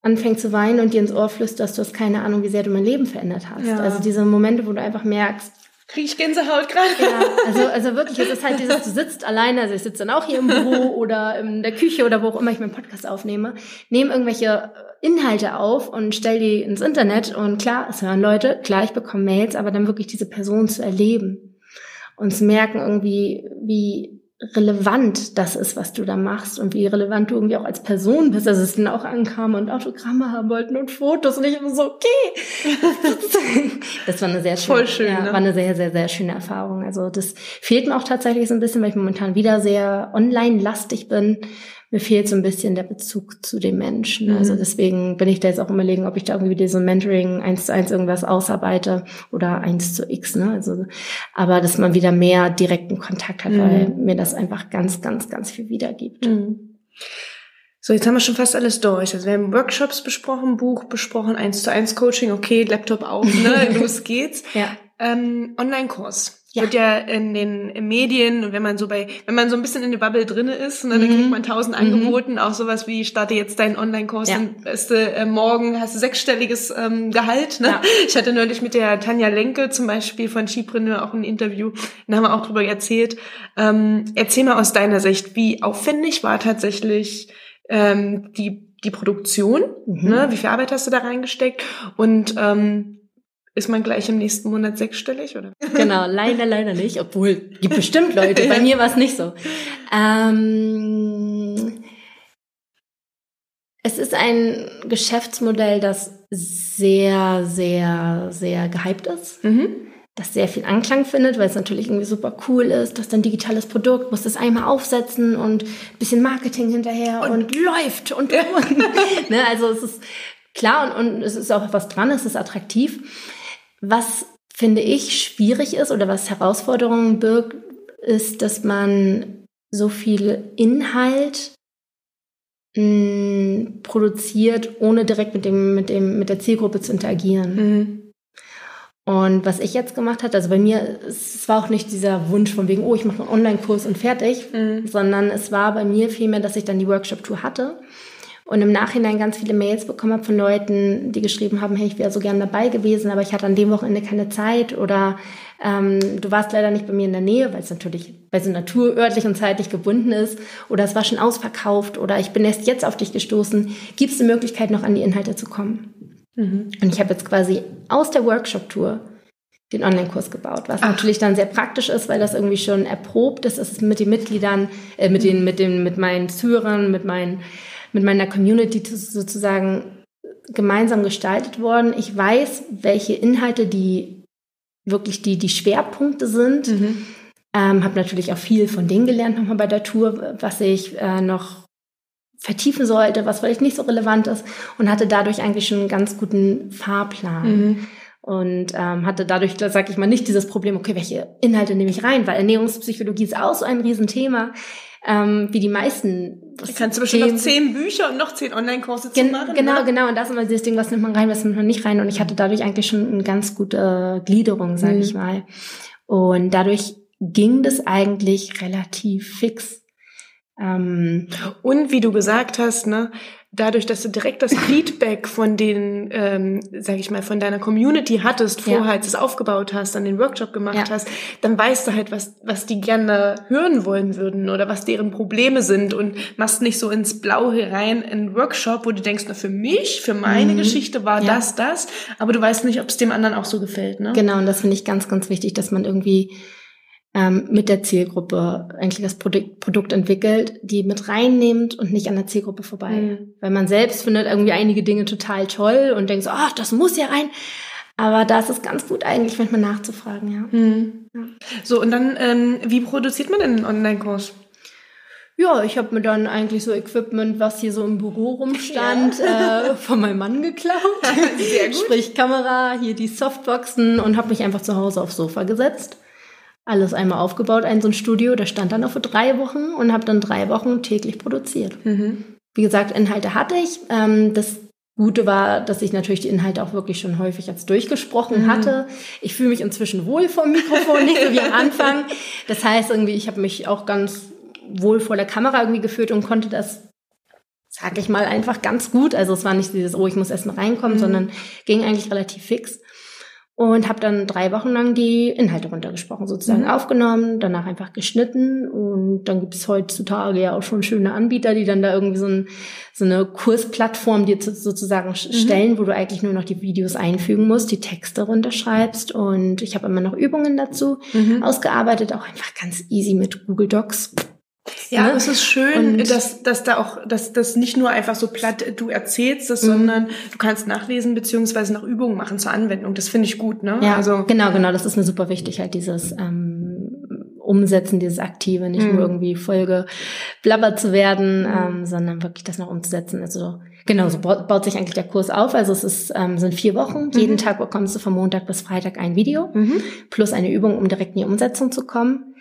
anfängt zu weinen und dir ins Ohr flüsterst, du hast keine Ahnung, wie sehr du mein Leben verändert hast. Ja. Also diese Momente, wo du einfach merkst, Kriege ich Gänsehaut gerade? Ja, also, also wirklich, es ist halt dieses, du sitzt alleine, also ich sitze dann auch hier im Büro oder in der Küche oder wo auch immer ich meinen Podcast aufnehme, nehme irgendwelche Inhalte auf und stell die ins Internet und klar, es hören Leute, klar, ich bekomme Mails, aber dann wirklich diese Person zu erleben und zu merken irgendwie, wie relevant das ist, was du da machst und wie relevant du irgendwie auch als Person bist. Also es dann auch ankamen und Autogramme haben wollten und Fotos und ich immer so, okay. das war eine sehr schöne, Voll schön, ja, ne? war eine sehr, sehr, sehr schöne Erfahrung. Also das fehlt mir auch tatsächlich so ein bisschen, weil ich momentan wieder sehr online-lastig bin mir fehlt so ein bisschen der Bezug zu den Menschen. Mhm. Also deswegen bin ich da jetzt auch überlegen, ob ich da irgendwie so Mentoring eins zu eins irgendwas ausarbeite oder eins zu x, ne? Also, aber dass man wieder mehr direkten Kontakt hat, mhm. weil mir das einfach ganz, ganz, ganz viel wiedergibt. Mhm. So, jetzt haben wir schon fast alles durch. Also wir haben Workshops besprochen, Buch besprochen, eins zu eins Coaching, okay, Laptop auf, ne? Los geht's. ja. Ähm, Online-Kurs ja. wird ja in den Medien und wenn man so bei, wenn man so ein bisschen in der Bubble drinne ist, ne, dann mhm. kriegt man tausend mhm. Angeboten, auch sowas wie starte jetzt deinen Online-Kurs, ja. dann äh, morgen hast du sechsstelliges ähm, Gehalt. Ne? Ja. Ich hatte neulich mit der Tanja Lenke zum Beispiel von Skipreneur auch ein Interview, da haben wir auch drüber erzählt. Ähm, erzähl mal aus deiner Sicht, wie aufwendig war tatsächlich ähm, die die Produktion, mhm. ne? wie viel Arbeit hast du da reingesteckt und ähm, ist man gleich im nächsten Monat sechsstellig, oder? Genau, leider, leider nicht, obwohl gibt bestimmt Leute. Bei mir war es nicht so. Ähm, es ist ein Geschäftsmodell, das sehr, sehr, sehr gehypt ist. Mhm. das sehr viel Anklang findet, weil es natürlich irgendwie super cool ist, dass dann digitales Produkt, muss das einmal aufsetzen und bisschen Marketing hinterher und, und läuft und, und ne, also es ist klar und, und es ist auch was dran, es ist attraktiv. Was finde ich schwierig ist oder was Herausforderungen birgt, ist, dass man so viel Inhalt mh, mm, produziert, ohne direkt mit dem mit dem mit der Zielgruppe zu interagieren. Mhm. Und was ich jetzt gemacht habe, also bei mir, es war auch nicht dieser Wunsch von wegen, oh, ich mache einen Online-Kurs und fertig, mhm. sondern es war bei mir vielmehr, dass ich dann die Workshop-Tour hatte und im Nachhinein ganz viele Mails bekommen habe von Leuten, die geschrieben haben, hey, ich wäre so gern dabei gewesen, aber ich hatte an dem Wochenende keine Zeit oder ähm, du warst leider nicht bei mir in der Nähe, weil es natürlich bei so Natur örtlich und zeitlich gebunden ist oder es war schon ausverkauft oder ich bin erst jetzt auf dich gestoßen. Gibt es eine Möglichkeit, noch an die Inhalte zu kommen? Mhm. Und ich habe jetzt quasi aus der Workshop-Tour den Online-Kurs gebaut, was Ach. natürlich dann sehr praktisch ist, weil das irgendwie schon erprobt ist. Es ist mit den Mitgliedern, äh, mit den, mit den, mit meinen Zuhörern, mit meinen, mit meiner Community sozusagen gemeinsam gestaltet worden. Ich weiß, welche Inhalte die wirklich die, die Schwerpunkte sind. Mhm. Ähm, habe natürlich auch viel von denen gelernt nochmal bei der Tour, was ich äh, noch vertiefen sollte, was vielleicht nicht so relevant ist und hatte dadurch eigentlich schon einen ganz guten Fahrplan. Mhm. Und ähm, hatte dadurch, sag ich mal, nicht dieses Problem, okay, welche Inhalte nehme ich rein, weil Ernährungspsychologie ist auch so ein Riesenthema, ähm, wie die meisten. Du kannst du bestimmt noch zehn Bücher und noch zehn Online-Kurse zu machen. Genau, oder? genau. Und das ist immer dieses Ding, was nimmt man rein, was nimmt man nicht rein. Und ich hatte dadurch eigentlich schon eine ganz gute Gliederung, sage mhm. ich mal. Und dadurch ging das eigentlich relativ fix. Ähm, und wie du gesagt hast, ne, dadurch, dass du direkt das Feedback von den, ähm, sag ich mal, von deiner Community hattest, vorher ja. als es aufgebaut hast, dann den Workshop gemacht ja. hast, dann weißt du halt, was, was die gerne hören wollen würden oder was deren Probleme sind und machst nicht so ins Blaue herein einen Workshop, wo du denkst, na, für mich, für meine mhm. Geschichte war ja. das, das, aber du weißt nicht, ob es dem anderen auch so gefällt, ne? Genau, und das finde ich ganz, ganz wichtig, dass man irgendwie ähm, mit der Zielgruppe eigentlich das Produkt, Produkt entwickelt, die mit reinnimmt und nicht an der Zielgruppe vorbei. Mhm. Weil man selbst findet irgendwie einige Dinge total toll und denkt so, ach, das muss ja rein. Aber da ist es ganz gut eigentlich, manchmal nachzufragen, ja. Mhm. ja. So, und dann, ähm, wie produziert man denn einen Online-Kurs? Ja, ich habe mir dann eigentlich so Equipment, was hier so im Büro rumstand, ja. äh, von meinem Mann geklaut. Sehr gut. Sprich Kamera, hier die Softboxen und habe mich einfach zu Hause aufs Sofa gesetzt alles einmal aufgebaut, ein so ein Studio, das stand dann auch für drei Wochen und habe dann drei Wochen täglich produziert. Mhm. Wie gesagt, Inhalte hatte ich. Ähm, das Gute war, dass ich natürlich die Inhalte auch wirklich schon häufig jetzt durchgesprochen mhm. hatte. Ich fühle mich inzwischen wohl vom Mikrofon, nicht so wie am Anfang. Das heißt irgendwie, ich habe mich auch ganz wohl vor der Kamera irgendwie geführt und konnte das, sag ich mal, einfach ganz gut. Also es war nicht dieses, oh, ich muss erst mal reinkommen, mhm. sondern ging eigentlich relativ fix und habe dann drei Wochen lang die Inhalte runtergesprochen, sozusagen mhm. aufgenommen, danach einfach geschnitten und dann gibt es heutzutage ja auch schon schöne Anbieter, die dann da irgendwie so, ein, so eine Kursplattform dir sozusagen mhm. stellen, wo du eigentlich nur noch die Videos einfügen musst, die Texte runterschreibst und ich habe immer noch Übungen dazu mhm. ausgearbeitet, auch einfach ganz easy mit Google Docs ja, ne? es ist schön, und dass, dass da auch, dass das nicht nur einfach so platt du erzählst das, mhm. sondern du kannst nachlesen beziehungsweise nach Übungen machen zur Anwendung. Das finde ich gut, ne? Ja, also genau, genau. Das ist mir super wichtig, halt dieses ähm, Umsetzen, dieses Aktive, nicht mhm. nur irgendwie Folge blabbert zu werden, mhm. ähm, sondern wirklich das noch umzusetzen. Also genau, so baut sich eigentlich der Kurs auf. Also es ist, ähm, sind vier Wochen. Mhm. Jeden Tag bekommst du von Montag bis Freitag ein Video mhm. plus eine Übung, um direkt in die Umsetzung zu kommen.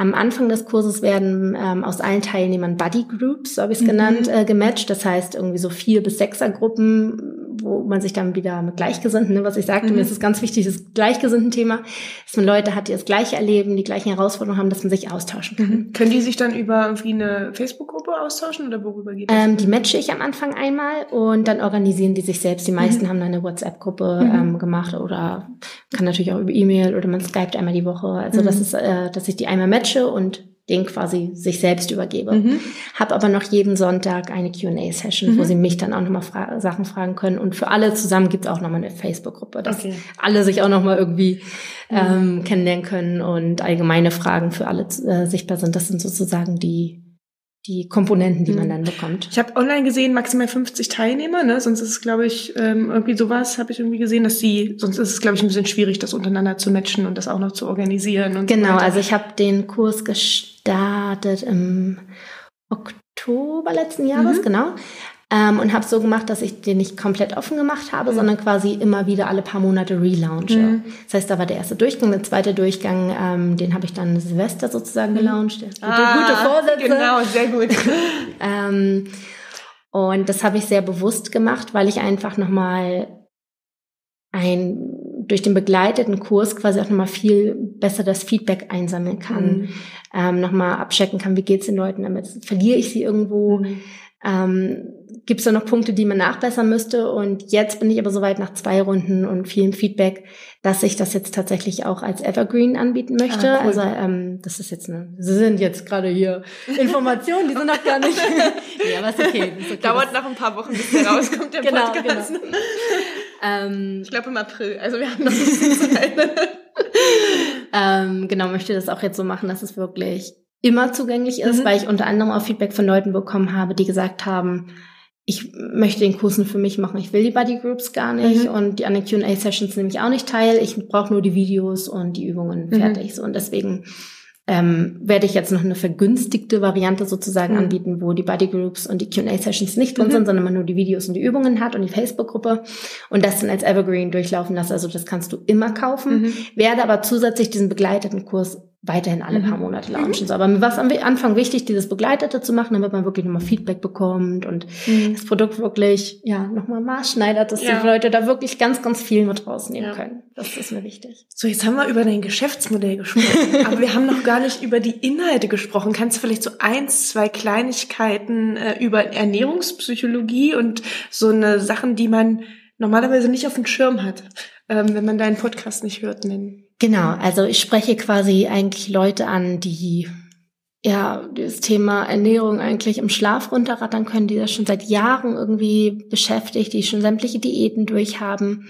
Am Anfang des Kurses werden ähm, aus allen Teilnehmern Buddy Groups, so habe ich es mhm. genannt, äh, gematcht. Das heißt irgendwie so vier bis sechser Gruppen, wo man sich dann wieder mit Gleichgesinnten, ne, was ich sagte, mhm. mir ist es ganz wichtig, das Gleichgesinnten-Thema, dass man Leute hat, die das Gleiche erleben, die gleichen Herausforderungen haben, dass man sich austauschen kann. Mhm. Können die sich dann über irgendwie eine Facebook-Gruppe austauschen oder worüber geht das? Ähm, die matche ich am Anfang einmal und dann organisieren die sich selbst. Die meisten mhm. haben dann eine WhatsApp-Gruppe mhm. ähm, gemacht oder kann natürlich auch über E-Mail oder man skypt einmal die Woche. Also das mhm. ist, äh, dass ich die einmal matche und den quasi sich selbst übergebe. Mhm. Habe aber noch jeden Sonntag eine Q&A-Session, mhm. wo sie mich dann auch nochmal fra Sachen fragen können. Und für alle zusammen gibt's auch nochmal eine Facebook-Gruppe, dass okay. alle sich auch nochmal irgendwie mhm. ähm, kennenlernen können und allgemeine Fragen für alle äh, sichtbar sind. Das sind sozusagen die die Komponenten, die mhm. man dann bekommt. Ich habe online gesehen, maximal 50 Teilnehmer, ne? Sonst ist es, glaube ich, ähm, irgendwie sowas habe ich irgendwie gesehen, dass sie, sonst ist es, glaube ich, ein bisschen schwierig, das untereinander zu matchen und das auch noch zu organisieren. Und genau, so also ich habe den Kurs gestartet im Oktober letzten Jahres, mhm. genau. Ähm, und habe so gemacht, dass ich den nicht komplett offen gemacht habe, mhm. sondern quasi immer wieder alle paar Monate relaunche. Mhm. Das heißt, da war der erste Durchgang, der zweite Durchgang, ähm, den habe ich dann Silvester sozusagen mhm. gelauncht. Gute, ah, gute Vorsätze. Genau, sehr gut. ähm, und das habe ich sehr bewusst gemacht, weil ich einfach nochmal ein durch den begleiteten Kurs quasi auch nochmal viel besser das Feedback einsammeln kann, mhm. ähm, nochmal abchecken kann, wie geht's den Leuten damit, verliere ich sie irgendwo, mhm. Ähm, gibt es da noch Punkte, die man nachbessern müsste. Und jetzt bin ich aber soweit nach zwei Runden und vielem Feedback, dass ich das jetzt tatsächlich auch als Evergreen anbieten möchte. Ah, cool. Also ähm, das ist jetzt eine, Sie sind jetzt gerade hier Informationen, die sind noch gar nicht. nee, aber ist okay, ist okay. Dauert noch ein paar Wochen, bis der rauskommt, der genau, Podcast. Genau. ähm, ich glaube im April. Also wir haben noch ein bisschen Zeit. ähm, genau, möchte das auch jetzt so machen, dass es wirklich immer zugänglich ist, mhm. weil ich unter anderem auch Feedback von Leuten bekommen habe, die gesagt haben, ich möchte den Kurs nur für mich machen. Ich will die Buddy Groups gar nicht mhm. und die anderen Q&A Sessions nehme ich auch nicht teil. Ich brauche nur die Videos und die Übungen mhm. fertig. So und deswegen ähm, werde ich jetzt noch eine vergünstigte Variante sozusagen mhm. anbieten, wo die Buddy Groups und die Q&A Sessions nicht drin mhm. sind, sondern man nur die Videos und die Übungen hat und die Facebook-Gruppe und das dann als Evergreen durchlaufen lasse. Also das kannst du immer kaufen. Mhm. Werde aber zusätzlich diesen begleiteten Kurs weiterhin alle paar mhm. Monate launchen. So, aber mir war es am Anfang wichtig, dieses Begleitete zu machen, damit man wirklich nochmal Feedback bekommt und mhm. das Produkt wirklich, ja, nochmal maßschneidert, dass ja. die Leute da wirklich ganz, ganz viel mit rausnehmen ja. können. Das ist mir wichtig. So, jetzt haben wir über dein Geschäftsmodell gesprochen, aber wir haben noch gar nicht über die Inhalte gesprochen. Kannst du vielleicht so eins, zwei Kleinigkeiten äh, über Ernährungspsychologie und so eine Sachen, die man normalerweise nicht auf dem Schirm hat, ähm, wenn man deinen Podcast nicht hört, nennen? Genau, also ich spreche quasi eigentlich Leute an, die ja das Thema Ernährung eigentlich im Schlaf runterrattern können, die das schon seit Jahren irgendwie beschäftigt, die schon sämtliche Diäten durchhaben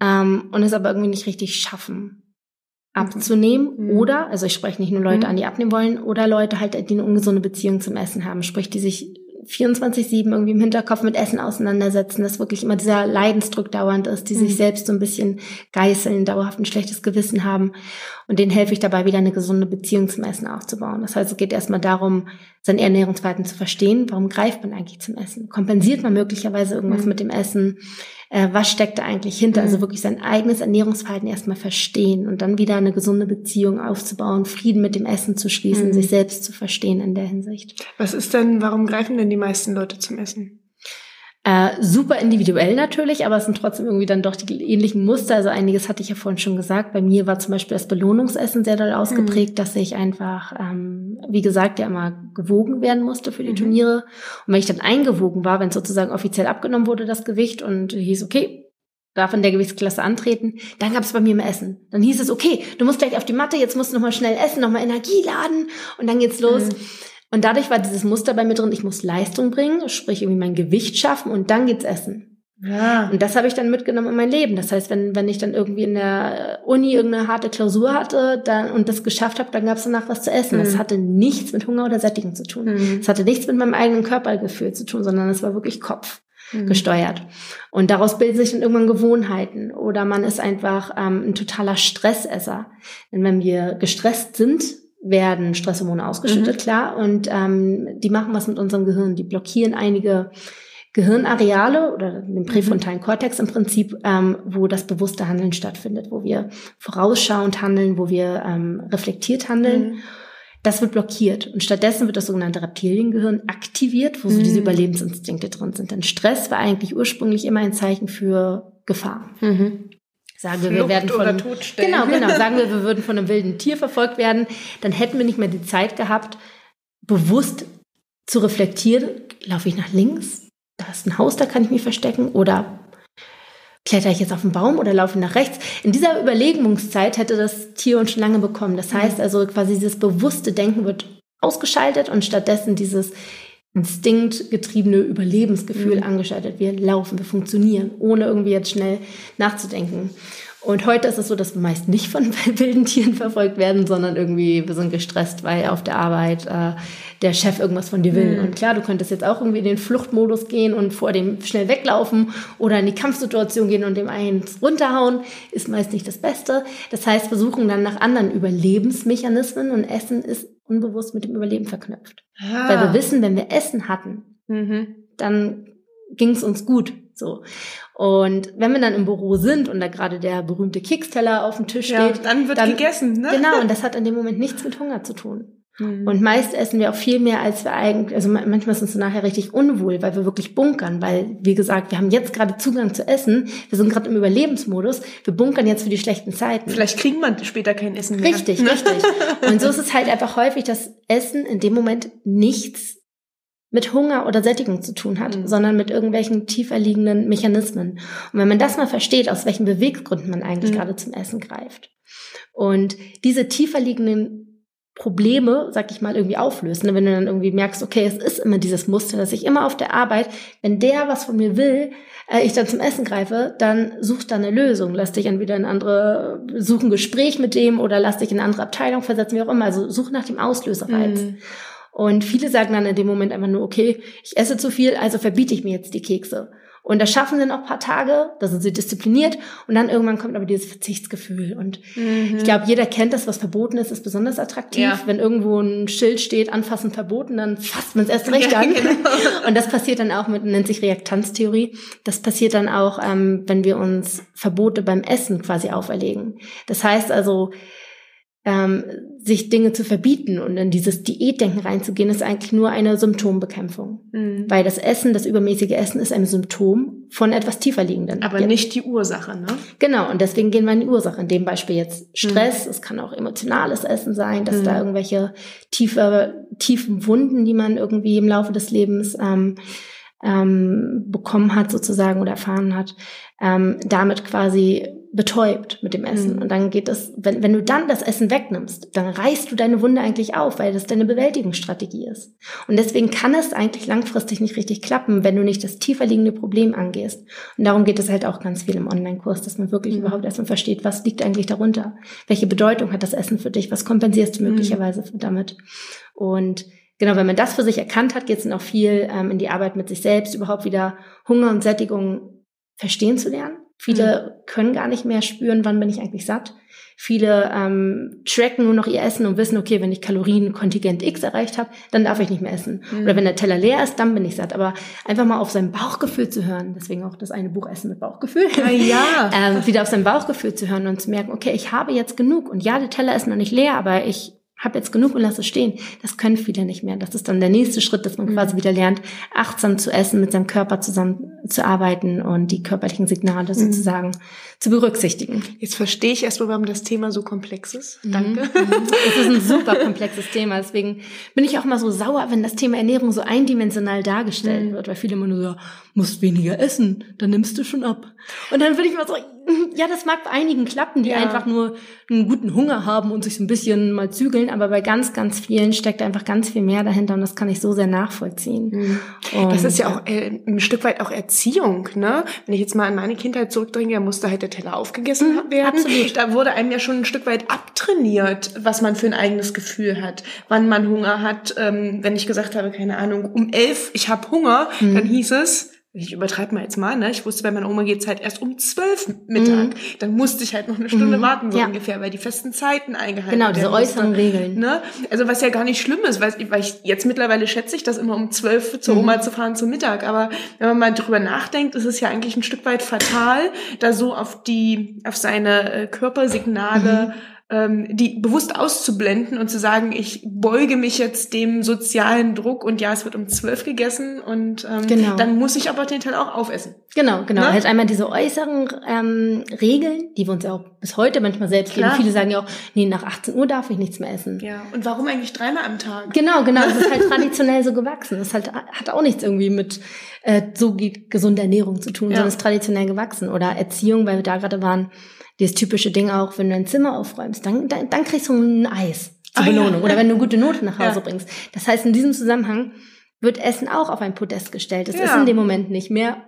ähm, und es aber irgendwie nicht richtig schaffen abzunehmen mhm. oder, also ich spreche nicht nur Leute mhm. an, die abnehmen wollen, oder Leute halt, die eine ungesunde Beziehung zum Essen haben, sprich, die sich 24-7 irgendwie im Hinterkopf mit Essen auseinandersetzen, dass wirklich immer dieser Leidensdruck dauernd ist, die mhm. sich selbst so ein bisschen geißeln, dauerhaft ein schlechtes Gewissen haben. Und denen helfe ich dabei, wieder eine gesunde Beziehung zum Essen aufzubauen. Das heißt, es geht erstmal darum, sein Ernährungsverhalten zu verstehen. Warum greift man eigentlich zum Essen? Kompensiert man möglicherweise irgendwas mhm. mit dem Essen? Äh, was steckt da eigentlich hinter? Also mhm. Also wirklich sein eigenes Ernährungsverhalten erstmal verstehen und dann wieder eine gesunde Beziehung aufzubauen, Frieden mit dem Essen zu schließen, mhm. sich selbst zu verstehen in der Hinsicht. Was ist denn, warum greifen denn die meisten Leute zum Essen? Äh, super individuell natürlich, aber es sind trotzdem irgendwie dann doch die ähnlichen Muster. Also einiges hatte ich ja vorhin schon gesagt. Bei mir war zum Beispiel das Belohnungsessen sehr doll ausgeprägt, mhm. dass ich einfach, ähm, wie gesagt, ja immer gewogen werden musste für die mhm. Turniere. Und wenn ich dann eingewogen war, wenn sozusagen offiziell abgenommen wurde, das Gewicht und hieß, okay, darf in der Gewichtsklasse antreten, dann gab es bei mir mehr Essen. Dann hieß es, okay, du musst gleich auf die Matte, jetzt musst du nochmal schnell essen, nochmal Energie laden und dann geht's los. Mhm. Und dadurch war dieses Muster bei mir drin, ich muss Leistung bringen, sprich irgendwie mein Gewicht schaffen und dann geht's essen. Ja. Und das habe ich dann mitgenommen in mein Leben. Das heißt, wenn, wenn ich dann irgendwie in der Uni irgendeine harte Klausur hatte dann, und das geschafft habe, dann gab es danach was zu essen. Mhm. Das hatte nichts mit Hunger oder Sättigen zu tun. Mhm. Das hatte nichts mit meinem eigenen Körpergefühl zu tun, sondern es war wirklich Kopf mhm. gesteuert. Und daraus bilden sich dann irgendwann Gewohnheiten. Oder man ist einfach ähm, ein totaler Stressesser. Denn wenn wir gestresst sind, werden Stresshormone ausgeschüttet, mhm. klar. Und ähm, die machen was mit unserem Gehirn. Die blockieren einige Gehirnareale oder den präfrontalen Kortex im Prinzip, ähm, wo das bewusste Handeln stattfindet, wo wir vorausschauend handeln, wo wir ähm, reflektiert handeln. Mhm. Das wird blockiert und stattdessen wird das sogenannte Reptiliengehirn aktiviert, wo so diese mhm. Überlebensinstinkte drin sind. Denn Stress war eigentlich ursprünglich immer ein Zeichen für Gefahr. Mhm. Sagen wir, wir werden von genau, genau. Sagen wir, wir würden von einem wilden Tier verfolgt werden, dann hätten wir nicht mehr die Zeit gehabt, bewusst zu reflektieren. Laufe ich nach links? Da ist ein Haus, da kann ich mich verstecken. Oder kletter ich jetzt auf den Baum oder laufe nach rechts? In dieser Überlegungszeit hätte das Tier uns schon lange bekommen. Das heißt mhm. also quasi dieses bewusste Denken wird ausgeschaltet und stattdessen dieses instinktgetriebene Überlebensgefühl mhm. angeschaltet. Wir laufen, wir funktionieren, ohne irgendwie jetzt schnell nachzudenken. Und heute ist es so, dass wir meist nicht von wilden Tieren verfolgt werden, sondern irgendwie, wir sind gestresst, weil auf der Arbeit äh, der Chef irgendwas von dir will. Mhm. Und klar, du könntest jetzt auch irgendwie in den Fluchtmodus gehen und vor dem schnell weglaufen oder in die Kampfsituation gehen und dem eins runterhauen, ist meist nicht das Beste. Das heißt, wir suchen dann nach anderen Überlebensmechanismen und Essen ist unbewusst mit dem Überleben verknüpft. Ah. Weil wir wissen, wenn wir Essen hatten, mhm. dann ging es uns gut. So. Und wenn wir dann im Büro sind und da gerade der berühmte Keksteller auf dem Tisch ja, steht, dann wird dann, gegessen, ne? Genau, und das hat in dem Moment nichts mit Hunger zu tun. Mhm. Und meist essen wir auch viel mehr, als wir eigentlich, also manchmal ist uns nachher richtig unwohl, weil wir wirklich bunkern, weil, wie gesagt, wir haben jetzt gerade Zugang zu Essen, wir sind gerade im Überlebensmodus, wir bunkern jetzt für die schlechten Zeiten. Vielleicht kriegen wir später kein Essen mehr. Richtig, richtig. Und so ist es halt einfach häufig, dass Essen in dem Moment nichts mit Hunger oder Sättigung zu tun hat, mhm. sondern mit irgendwelchen tiefer liegenden Mechanismen. Und wenn man das mal versteht, aus welchen Beweggründen man eigentlich mhm. gerade zum Essen greift und diese tiefer liegenden Probleme, sag ich mal, irgendwie auflösen. Ne? Wenn du dann irgendwie merkst, okay, es ist immer dieses Muster, dass ich immer auf der Arbeit, wenn der was von mir will, äh, ich dann zum Essen greife, dann such da eine Lösung. Lass dich entweder in andere, such ein Gespräch mit dem oder lass dich in eine andere Abteilung versetzen, wie auch immer. Also such nach dem Auslöserreiz. Mhm. Und viele sagen dann in dem Moment einfach nur, okay, ich esse zu viel, also verbiete ich mir jetzt die Kekse. Und das schaffen sie noch ein paar Tage, da sind sie diszipliniert und dann irgendwann kommt aber dieses Verzichtsgefühl. Und mhm. ich glaube, jeder kennt das, was verboten ist, ist besonders attraktiv. Ja. Wenn irgendwo ein Schild steht, anfassen verboten, dann fasst man es erst recht ja, an. Genau. Und das passiert dann auch mit, nennt sich Reaktanztheorie. Das passiert dann auch, ähm, wenn wir uns Verbote beim Essen quasi auferlegen. Das heißt also, ähm, sich Dinge zu verbieten und in dieses Diätdenken reinzugehen, ist eigentlich nur eine Symptombekämpfung. Mhm. Weil das Essen, das übermäßige Essen ist ein Symptom von etwas tiefer liegenden. Aber ja. nicht die Ursache, ne? Genau, und deswegen gehen wir in die Ursache. In dem Beispiel jetzt Stress, mhm. es kann auch emotionales Essen sein, dass mhm. da irgendwelche tiefe, tiefen Wunden, die man irgendwie im Laufe des Lebens ähm, ähm, bekommen hat sozusagen oder erfahren hat, ähm, damit quasi betäubt mit dem Essen. Mhm. Und dann geht es, wenn, wenn du dann das Essen wegnimmst, dann reißt du deine Wunde eigentlich auf, weil das deine Bewältigungsstrategie ist. Und deswegen kann es eigentlich langfristig nicht richtig klappen, wenn du nicht das tiefer liegende Problem angehst. Und darum geht es halt auch ganz viel im Online-Kurs, dass man wirklich mhm. überhaupt erstmal versteht, was liegt eigentlich darunter? Welche Bedeutung hat das Essen für dich? Was kompensierst du mhm. möglicherweise mhm. damit? Und genau, wenn man das für sich erkannt hat, geht es dann auch viel ähm, in die Arbeit mit sich selbst, überhaupt wieder Hunger und Sättigung verstehen zu lernen Viele mhm. können gar nicht mehr spüren, wann bin ich eigentlich satt. Viele ähm, tracken nur noch ihr Essen und wissen, okay, wenn ich Kalorienkontingent X erreicht habe, dann darf ich nicht mehr essen. Mhm. Oder wenn der Teller leer ist, dann bin ich satt. Aber einfach mal auf sein Bauchgefühl zu hören, deswegen auch das eine Buch Essen mit Bauchgefühl. Ah, ja. ähm, wieder auf sein Bauchgefühl zu hören und zu merken, okay, ich habe jetzt genug. Und ja, der Teller ist noch nicht leer, aber ich habe jetzt genug und lasse es stehen. Das können viele nicht mehr. Das ist dann der nächste Schritt, dass man mhm. quasi wieder lernt, achtsam zu essen, mit seinem Körper zusammen zu arbeiten und die körperlichen Signale mhm. sozusagen zu berücksichtigen. Jetzt verstehe ich erst, warum das Thema so komplex ist. Mhm. Danke. Mhm. Es ist ein super komplexes Thema. Deswegen bin ich auch mal so sauer, wenn das Thema Ernährung so eindimensional dargestellt mhm. wird, weil viele immer nur so, musst weniger essen, dann nimmst du schon ab. Und dann würde ich mal so, ja, das mag bei einigen klappen, die ja. einfach nur einen guten Hunger haben und sich so ein bisschen mal zügeln, aber bei ganz, ganz vielen steckt einfach ganz viel mehr dahinter und das kann ich so sehr nachvollziehen. Mhm. das ist ja auch äh, ein Stück weit auch Erziehung, ne? Wenn ich jetzt mal an meine Kindheit zurückdringe, da musste halt der Teller aufgegessen mhm, werden. Absolut. Da wurde einem ja schon ein Stück weit abtrainiert, was man für ein eigenes Gefühl hat, wann man Hunger hat. Ähm, wenn ich gesagt habe, keine Ahnung, um elf, ich habe Hunger, mhm. dann hieß es, ich übertreibe mal jetzt mal, ne? Ich wusste, bei meiner Oma geht's halt erst um zwölf Mittag. Mhm. Dann musste ich halt noch eine Stunde mhm. warten, so ja. ungefähr, weil die festen Zeiten eingehalten werden. Genau, diese äußeren Regeln. Ne? Also was ja gar nicht schlimm ist, weil, weil ich jetzt mittlerweile schätze ich das immer um zwölf zur mhm. Oma zu fahren zum Mittag. Aber wenn man mal drüber nachdenkt, ist es ja eigentlich ein Stück weit fatal, da so auf die, auf seine äh, Körpersignale mhm ähm, die bewusst auszublenden und zu sagen, ich beuge mich jetzt dem sozialen Druck und ja, es wird um zwölf gegessen und ähm, genau. dann muss ich aber den Teil auch aufessen. Genau, genau. Ne? Halt einmal diese äußeren ähm, Regeln, die wir uns ja auch bis heute manchmal selbst Klar. geben. Viele sagen ja auch, nee, nach 18 Uhr darf ich nichts mehr essen. Ja, und warum eigentlich dreimal am Tag? Genau, genau. Das ist halt traditionell so gewachsen. Das halt, hat auch nichts irgendwie mit äh, so gesunder Ernährung zu tun, ja. sondern ist traditionell gewachsen. Oder Erziehung, weil wir da gerade waren, dieses typische Ding auch, wenn du ein Zimmer aufräumst, dann, dann, dann kriegst du ein Eis zur ah, Belohnung. Ja. Oder wenn du gute Noten nach Hause ja. bringst. Das heißt, in diesem Zusammenhang wird Essen auch auf ein Podest gestellt. Es ja. ist in dem Moment nicht mehr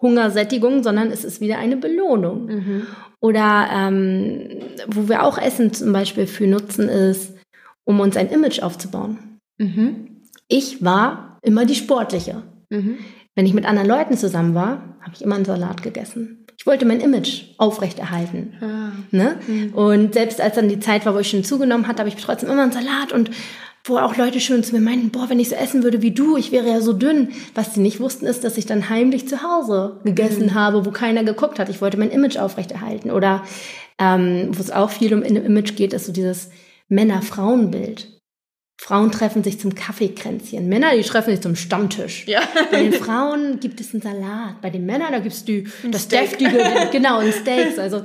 Hungersättigung, sondern es ist wieder eine Belohnung. Mhm. Oder ähm, wo wir auch Essen zum Beispiel für nutzen, ist, um uns ein Image aufzubauen. Mhm. Ich war immer die Sportliche. Mhm. Wenn ich mit anderen Leuten zusammen war, habe ich immer einen Salat gegessen. Ich wollte mein Image aufrechterhalten. Ah. Ne? Mhm. Und selbst als dann die Zeit war, wo ich schon zugenommen hatte, habe ich trotzdem immer einen Salat und wo auch Leute schön zu mir meinten, boah, wenn ich so essen würde wie du, ich wäre ja so dünn. Was sie nicht wussten, ist, dass ich dann heimlich zu Hause gegessen mhm. habe, wo keiner geguckt hat. Ich wollte mein Image aufrechterhalten. Oder ähm, wo es auch viel um Image geht, ist so dieses Männer-Frauen-Bild. Frauen treffen sich zum Kaffeekränzchen. Männer, die treffen sich zum Stammtisch. Ja. Bei den Frauen gibt es einen Salat. Bei den Männern, da gibt es die, das Steak. deftige, genau, ein Steaks. Also,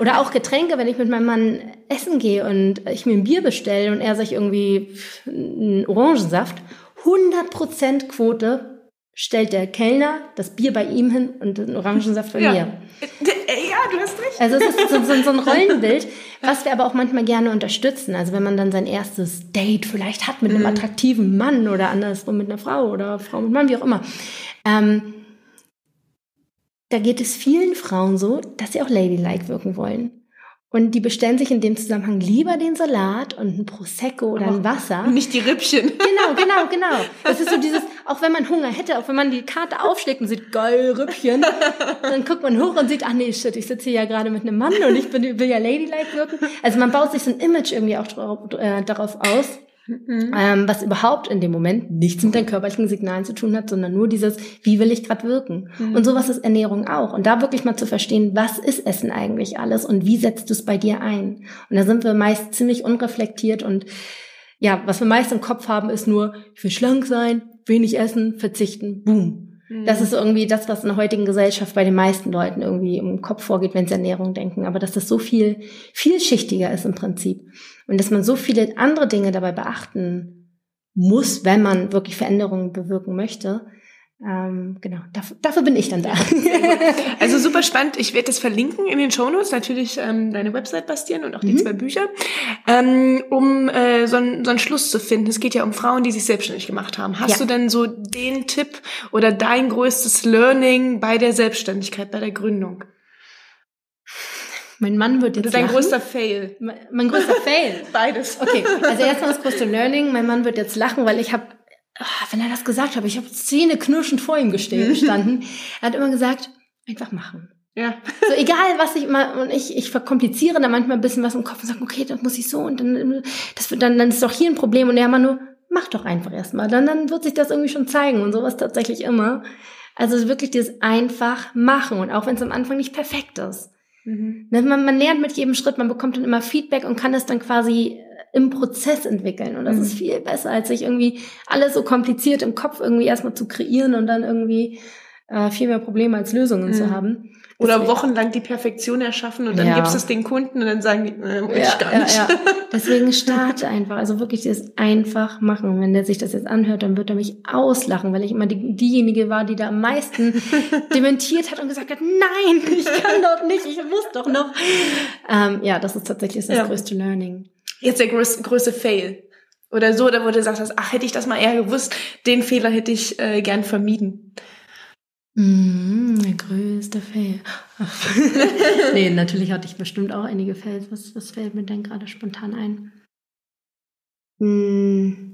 oder auch Getränke, wenn ich mit meinem Mann essen gehe und ich mir ein Bier bestelle und er sich irgendwie einen Orangensaft. 100% Quote stellt der Kellner das Bier bei ihm hin und den Orangensaft bei ja. mir. Ja, du hast recht. Also es ist so, so, so, ein Rollenbild, was wir aber auch manchmal gerne unterstützen. Also wenn man dann sein erstes Date vielleicht hat mit einem mhm. attraktiven Mann oder andersrum mit einer Frau oder Frau mit Mann, wie auch immer. Ähm, da geht es vielen Frauen so, dass sie auch ladylike wirken wollen. Und die bestellen sich in dem Zusammenhang lieber den Salat und ein Prosecco oder ein Wasser. Nicht die Rippchen. Genau, genau, genau. Das ist so dieses, auch wenn man Hunger hätte, auch wenn man die Karte aufschlägt und sieht, geil, Rippchen, dann guckt man hoch und sieht, ach nee, shit, ich sitze hier ja gerade mit einem Mann und ich bin, will ja ladylike wirken. Also man baut sich so ein Image irgendwie auch drauf, äh, darauf aus. Mhm. Ähm, was überhaupt in dem Moment nichts mit den körperlichen Signalen zu tun hat, sondern nur dieses, wie will ich gerade wirken? Mhm. Und sowas ist Ernährung auch. Und da wirklich mal zu verstehen, was ist Essen eigentlich alles und wie setzt du es bei dir ein? Und da sind wir meist ziemlich unreflektiert und ja, was wir meist im Kopf haben, ist nur, ich will schlank sein, wenig essen, verzichten, boom. Das mhm. ist irgendwie das, was in der heutigen Gesellschaft bei den meisten Leuten irgendwie im Kopf vorgeht, wenn sie Ernährung denken. Aber dass das so viel vielschichtiger ist im Prinzip. Und dass man so viele andere Dinge dabei beachten muss, wenn man wirklich Veränderungen bewirken möchte. Ähm, genau, dafür, dafür bin ich dann da. Also super spannend. Ich werde das verlinken in den Shownotes, natürlich ähm, deine Website bastieren und auch die mhm. zwei Bücher, ähm, um äh, so, ein, so einen Schluss zu finden. Es geht ja um Frauen, die sich selbstständig gemacht haben. Hast ja. du denn so den Tipp oder dein größtes Learning bei der Selbstständigkeit, bei der Gründung? Mein Mann wird jetzt Oder dein lachen. größter Fail. Mein, mein größter Fail. Beides. Okay, also erstmal das größte Learning. Mein Mann wird jetzt lachen, weil ich habe wenn er das gesagt hat, ich habe Zähne knirschend vor ihm gestanden. er hat immer gesagt, einfach machen. Ja. So egal, was ich immer, und ich, ich verkompliziere da manchmal ein bisschen was im Kopf und sage, okay, dann muss ich so und dann, das wird dann, dann ist doch hier ein Problem und er immer nur, mach doch einfach erstmal, dann, dann wird sich das irgendwie schon zeigen und sowas tatsächlich immer. Also wirklich dieses einfach machen und auch wenn es am Anfang nicht perfekt ist. Mhm. Ne, man, man lernt mit jedem Schritt, man bekommt dann immer Feedback und kann es dann quasi im Prozess entwickeln. Und das mhm. ist viel besser, als sich irgendwie alles so kompliziert im Kopf irgendwie erstmal zu kreieren und dann irgendwie äh, viel mehr Probleme als Lösungen mhm. zu haben. Oder Deswegen. wochenlang die Perfektion erschaffen und dann ja. gibst du es den Kunden und dann sagen die, äh, will ja, ich gar nicht. Ja, ja. Deswegen starte einfach. Also wirklich das einfach machen. Und wenn der sich das jetzt anhört, dann wird er mich auslachen, weil ich immer die, diejenige war, die da am meisten dementiert hat und gesagt hat, nein, ich kann doch nicht, ich muss doch noch. Ähm, ja, das ist tatsächlich das größte Learning jetzt der größte, größte Fail? Oder so, oder wo du sagst, ach, hätte ich das mal eher gewusst, den Fehler hätte ich äh, gern vermieden. Mm, der größte Fail. nee, natürlich hatte ich bestimmt auch einige Fails. Was, was fällt mir denn gerade spontan ein? Mm.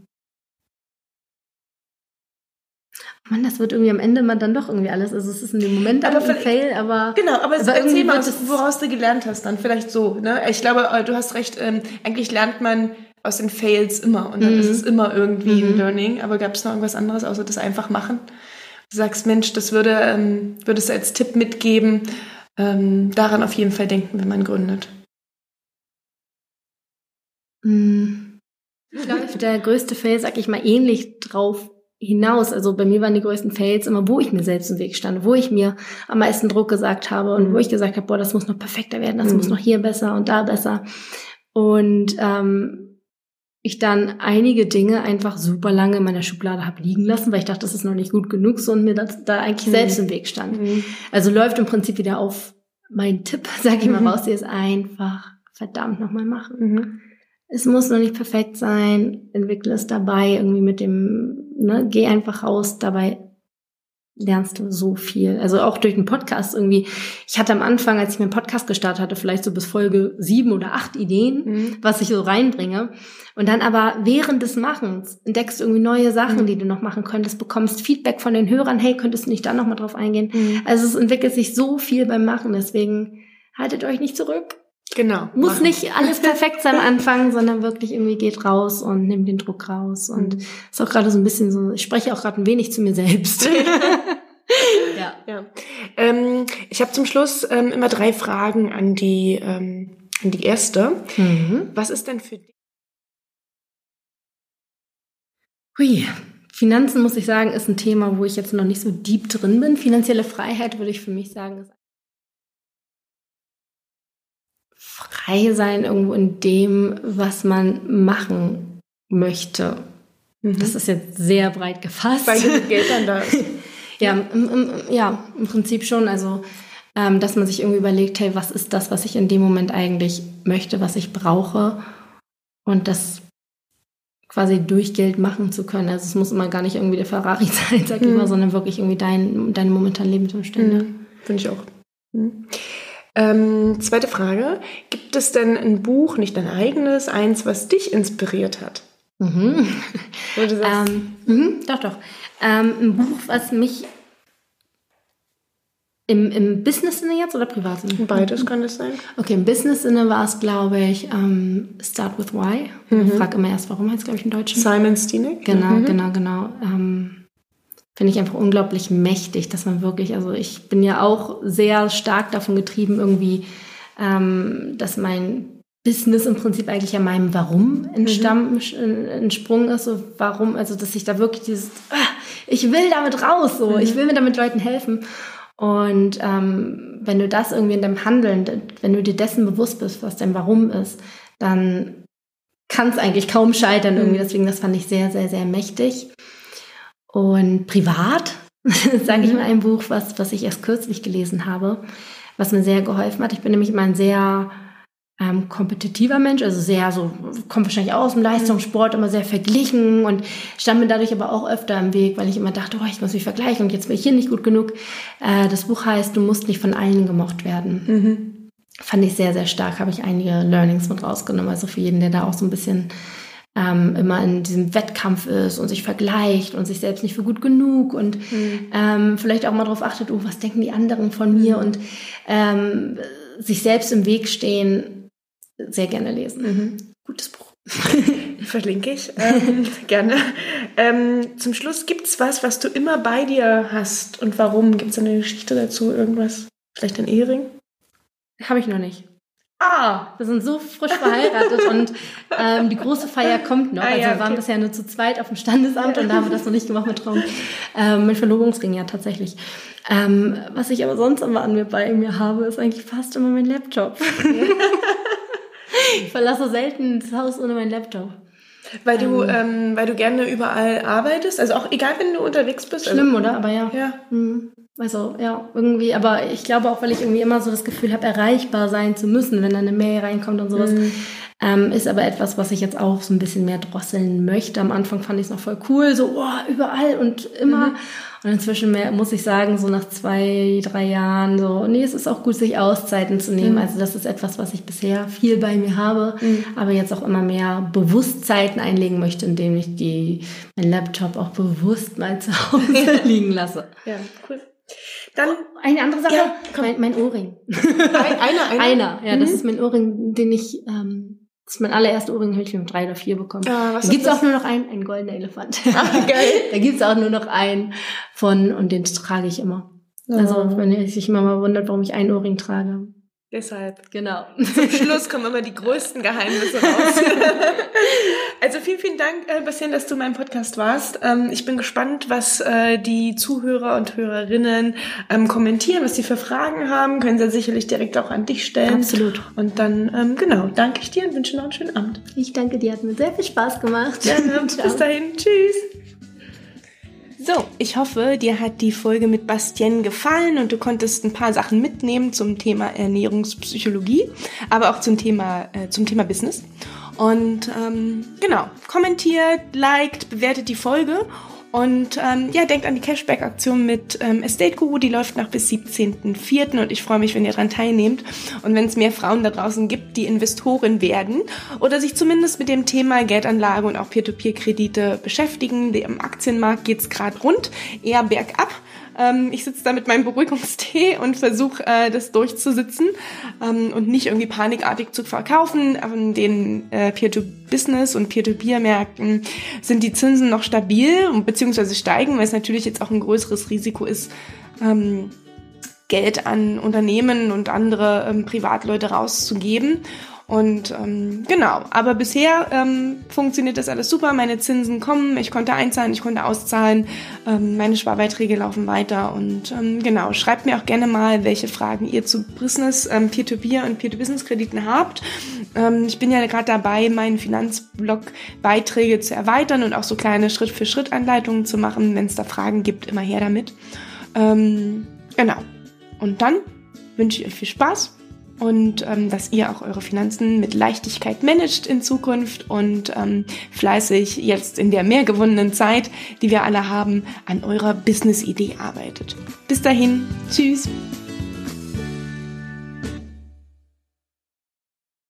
Mann, das wird irgendwie am Ende mal dann doch irgendwie alles. Also es ist in dem Moment aber ein Fail, aber genau. Aber, aber erzähl mal, woraus du gelernt hast, dann vielleicht so. Ne, ich glaube, äh, du hast recht. Ähm, eigentlich lernt man aus den Fails immer und dann mhm. ist es immer irgendwie mhm. ein Learning. Aber gab es noch irgendwas anderes außer das einfach machen? Du sagst, Mensch, das würde ähm, würdest du als Tipp mitgeben. Ähm, daran auf jeden Fall denken, wenn man gründet. Mhm. Ich glaube, der größte Fail, sag ich mal, ähnlich drauf hinaus. Also bei mir waren die größten Fails immer, wo ich mir selbst im Weg stand, wo ich mir am meisten Druck gesagt habe und mhm. wo ich gesagt habe, boah, das muss noch perfekter werden, das mhm. muss noch hier besser und da besser. Und ähm, ich dann einige Dinge einfach super lange in meiner Schublade habe liegen lassen, weil ich dachte, das ist noch nicht gut genug so und mir das, da eigentlich mhm. selbst im Weg stand. Mhm. Also läuft im Prinzip wieder auf mein Tipp, sag ich mal mhm. raus, die ist einfach verdammt nochmal machen. Es muss noch nicht perfekt sein, entwickle es dabei irgendwie mit dem, ne, geh einfach raus, dabei lernst du so viel. Also auch durch den Podcast irgendwie. Ich hatte am Anfang, als ich meinen Podcast gestartet hatte, vielleicht so bis Folge sieben oder acht Ideen, mhm. was ich so reinbringe. Und dann aber während des Machens entdeckst du irgendwie neue Sachen, mhm. die du noch machen könntest, bekommst Feedback von den Hörern, hey, könntest du nicht da nochmal drauf eingehen? Mhm. Also es entwickelt sich so viel beim Machen, deswegen haltet euch nicht zurück. Genau. Muss machen. nicht alles perfekt sein am Anfang, sondern wirklich irgendwie geht raus und nimmt den Druck raus. Und mhm. ist auch gerade so ein bisschen so, ich spreche auch gerade ein wenig zu mir selbst. ja. ja. Ähm, ich habe zum Schluss ähm, immer drei Fragen an die, ähm, an die erste. Mhm. Was ist denn für dich? Hui. Finanzen, muss ich sagen, ist ein Thema, wo ich jetzt noch nicht so deep drin bin. Finanzielle Freiheit würde ich für mich sagen, ist frei sein irgendwo in dem, was man machen möchte. Mhm. Das ist jetzt sehr breit gefasst. Weil Geld dann da ist. ja, im, im, ja, im Prinzip schon. Also, ähm, dass man sich irgendwie überlegt, hey, was ist das, was ich in dem Moment eigentlich möchte, was ich brauche? Und das quasi durch Geld machen zu können. Also es muss immer gar nicht irgendwie der Ferrari sein, sag ich mhm. mal, sondern wirklich irgendwie dein, deine momentanen Lebensumstände. Mhm. Finde ich auch. Mhm. Ähm, zweite Frage. Gibt es denn ein Buch, nicht dein eigenes, eins, was dich inspiriert hat? Mhm. ähm, mhm, doch, doch. Ähm, ein Buch, was mich im, im Business-Sinne jetzt oder Privat-Sinne? Beides kann es sein. Okay, im Business-Sinne war es, glaube ich, ähm, Start with Why. Mhm. Frag immer erst, warum heißt es, glaube ich, im Deutschen. Simon Sinek. Genau, mhm. genau, genau. Ähm, Finde ich einfach unglaublich mächtig, dass man wirklich, also ich bin ja auch sehr stark davon getrieben, irgendwie, ähm, dass mein Business im Prinzip eigentlich ja meinem Warum entstammen, mhm. entsprungen ist. So warum, also dass ich da wirklich dieses, ah, ich will damit raus, so, mhm. ich will mir damit Leuten helfen. Und ähm, wenn du das irgendwie in deinem Handeln, wenn du dir dessen bewusst bist, was dein Warum ist, dann kann es eigentlich kaum scheitern irgendwie. Mhm. Deswegen, das fand ich sehr, sehr, sehr mächtig. Und privat, sage ich mal, ein Buch, was, was ich erst kürzlich gelesen habe, was mir sehr geholfen hat. Ich bin nämlich immer ein sehr ähm, kompetitiver Mensch, also sehr so, kommt wahrscheinlich auch aus dem Leistungssport, immer sehr verglichen und stand mir dadurch aber auch öfter im Weg, weil ich immer dachte, oh, ich muss mich vergleichen und jetzt bin ich hier nicht gut genug. Äh, das Buch heißt, du musst nicht von allen gemocht werden. Mhm. Fand ich sehr, sehr stark, habe ich einige Learnings mit rausgenommen. Also für jeden, der da auch so ein bisschen ähm, immer in diesem Wettkampf ist und sich vergleicht und sich selbst nicht für gut genug und mhm. ähm, vielleicht auch mal darauf achtet, oh, was denken die anderen von mir mhm. und ähm, sich selbst im Weg stehen, sehr gerne lesen. Mhm. Gutes Buch. Verlinke ich ähm, gerne. Ähm, zum Schluss gibt es was, was du immer bei dir hast und warum? Gibt es eine Geschichte dazu? Irgendwas? Vielleicht ein Ehering? Habe ich noch nicht. Ah, wir sind so frisch verheiratet und ähm, die große Feier kommt noch. Ah, also ja, wir waren bisher nur zu zweit auf dem Standesamt ja. und da haben wir das noch nicht gemacht mit Traum. Ähm, mit Verlobungsring ja tatsächlich. Ähm, was ich aber sonst immer an mir bei mir habe, ist eigentlich fast immer mein Laptop. ich verlasse selten das Haus ohne meinen Laptop. Weil du, ähm, ähm, weil du gerne überall arbeitest, also auch egal, wenn du unterwegs bist. Schlimm, also, oder? Aber ja. Ja. Mhm. Also ja, irgendwie, aber ich glaube auch, weil ich irgendwie immer so das Gefühl habe, erreichbar sein zu müssen, wenn dann eine Mail reinkommt und sowas. Mhm. Ähm, ist aber etwas, was ich jetzt auch so ein bisschen mehr drosseln möchte. Am Anfang fand ich es noch voll cool, so oh, überall und immer. Mhm. Und inzwischen mehr, muss ich sagen, so nach zwei, drei Jahren, so, nee, es ist auch gut, sich Auszeiten zu nehmen. Mhm. Also das ist etwas, was ich bisher viel bei mir habe, mhm. aber jetzt auch immer mehr Bewusstzeiten einlegen möchte, indem ich die, mein Laptop auch bewusst mal zu Hause liegen lasse. Ja, cool. Dann oh, eine andere Sache, ja, mein, mein Ohrring. Ein, einer, einer? Einer, ja, mhm. das ist mein Ohrring, den ich ähm, das ist mein allererster Ohrring, habe ich mit drei oder vier bekommen. Ah, was da gibt es auch nur noch einen, ein goldener Elefant. Ah, geil. da gibt es auch nur noch einen von und den trage ich immer. Oh. Also wenn ihr sich immer mal wundert, warum ich einen Ohrring trage. Deshalb. Genau. Zum Schluss kommen immer die größten Geheimnisse raus. also vielen, vielen Dank, äh, Bastian, dass du in meinem Podcast warst. Ähm, ich bin gespannt, was äh, die Zuhörer und Hörerinnen ähm, kommentieren, was sie für Fragen haben. Können sie sicherlich direkt auch an dich stellen. Absolut. Und dann, ähm, genau, danke ich dir und wünsche noch einen schönen Abend. Ich danke dir, hat mir sehr viel Spaß gemacht. Gerne. Bis dahin. Tschüss. So, ich hoffe, dir hat die Folge mit Bastien gefallen und du konntest ein paar Sachen mitnehmen zum Thema Ernährungspsychologie, aber auch zum Thema, äh, zum Thema Business. Und ähm, genau, kommentiert, liked, bewertet die Folge und ähm, ja, denkt an die Cashback-Aktion mit ähm, Estate Guru, die läuft noch bis 17.04. und ich freue mich, wenn ihr daran teilnehmt und wenn es mehr Frauen da draußen gibt, die Investoren werden oder sich zumindest mit dem Thema Geldanlage und auch Peer-to-Peer-Kredite beschäftigen. Im Aktienmarkt geht's gerade rund, eher bergab. Ähm, ich sitze da mit meinem Beruhigungstee und versuche äh, das durchzusitzen ähm, und nicht irgendwie panikartig zu verkaufen. An den äh, Peer-to-Business und Peer-to-Peer-Märkten sind die Zinsen noch stabil beziehungsweise steigen, weil es natürlich jetzt auch ein größeres Risiko ist, ähm, Geld an Unternehmen und andere ähm, Privatleute rauszugeben. Und ähm, genau, aber bisher ähm, funktioniert das alles super. Meine Zinsen kommen, ich konnte einzahlen, ich konnte auszahlen, ähm, meine Sparbeiträge laufen weiter. Und ähm, genau, schreibt mir auch gerne mal, welche Fragen ihr zu Business, ähm, Peer-to-Peer und Peer-to-Business-Krediten habt. Ähm, ich bin ja gerade dabei, meinen Finanzblog-Beiträge zu erweitern und auch so kleine Schritt-für-Schritt-Anleitungen zu machen. Wenn es da Fragen gibt, immer her damit. Ähm, genau. Und dann wünsche ich euch viel Spaß und ähm, dass ihr auch eure Finanzen mit Leichtigkeit managt in Zukunft und ähm, fleißig jetzt in der mehr gewonnenen Zeit, die wir alle haben, an eurer Business-Idee arbeitet. Bis dahin, tschüss!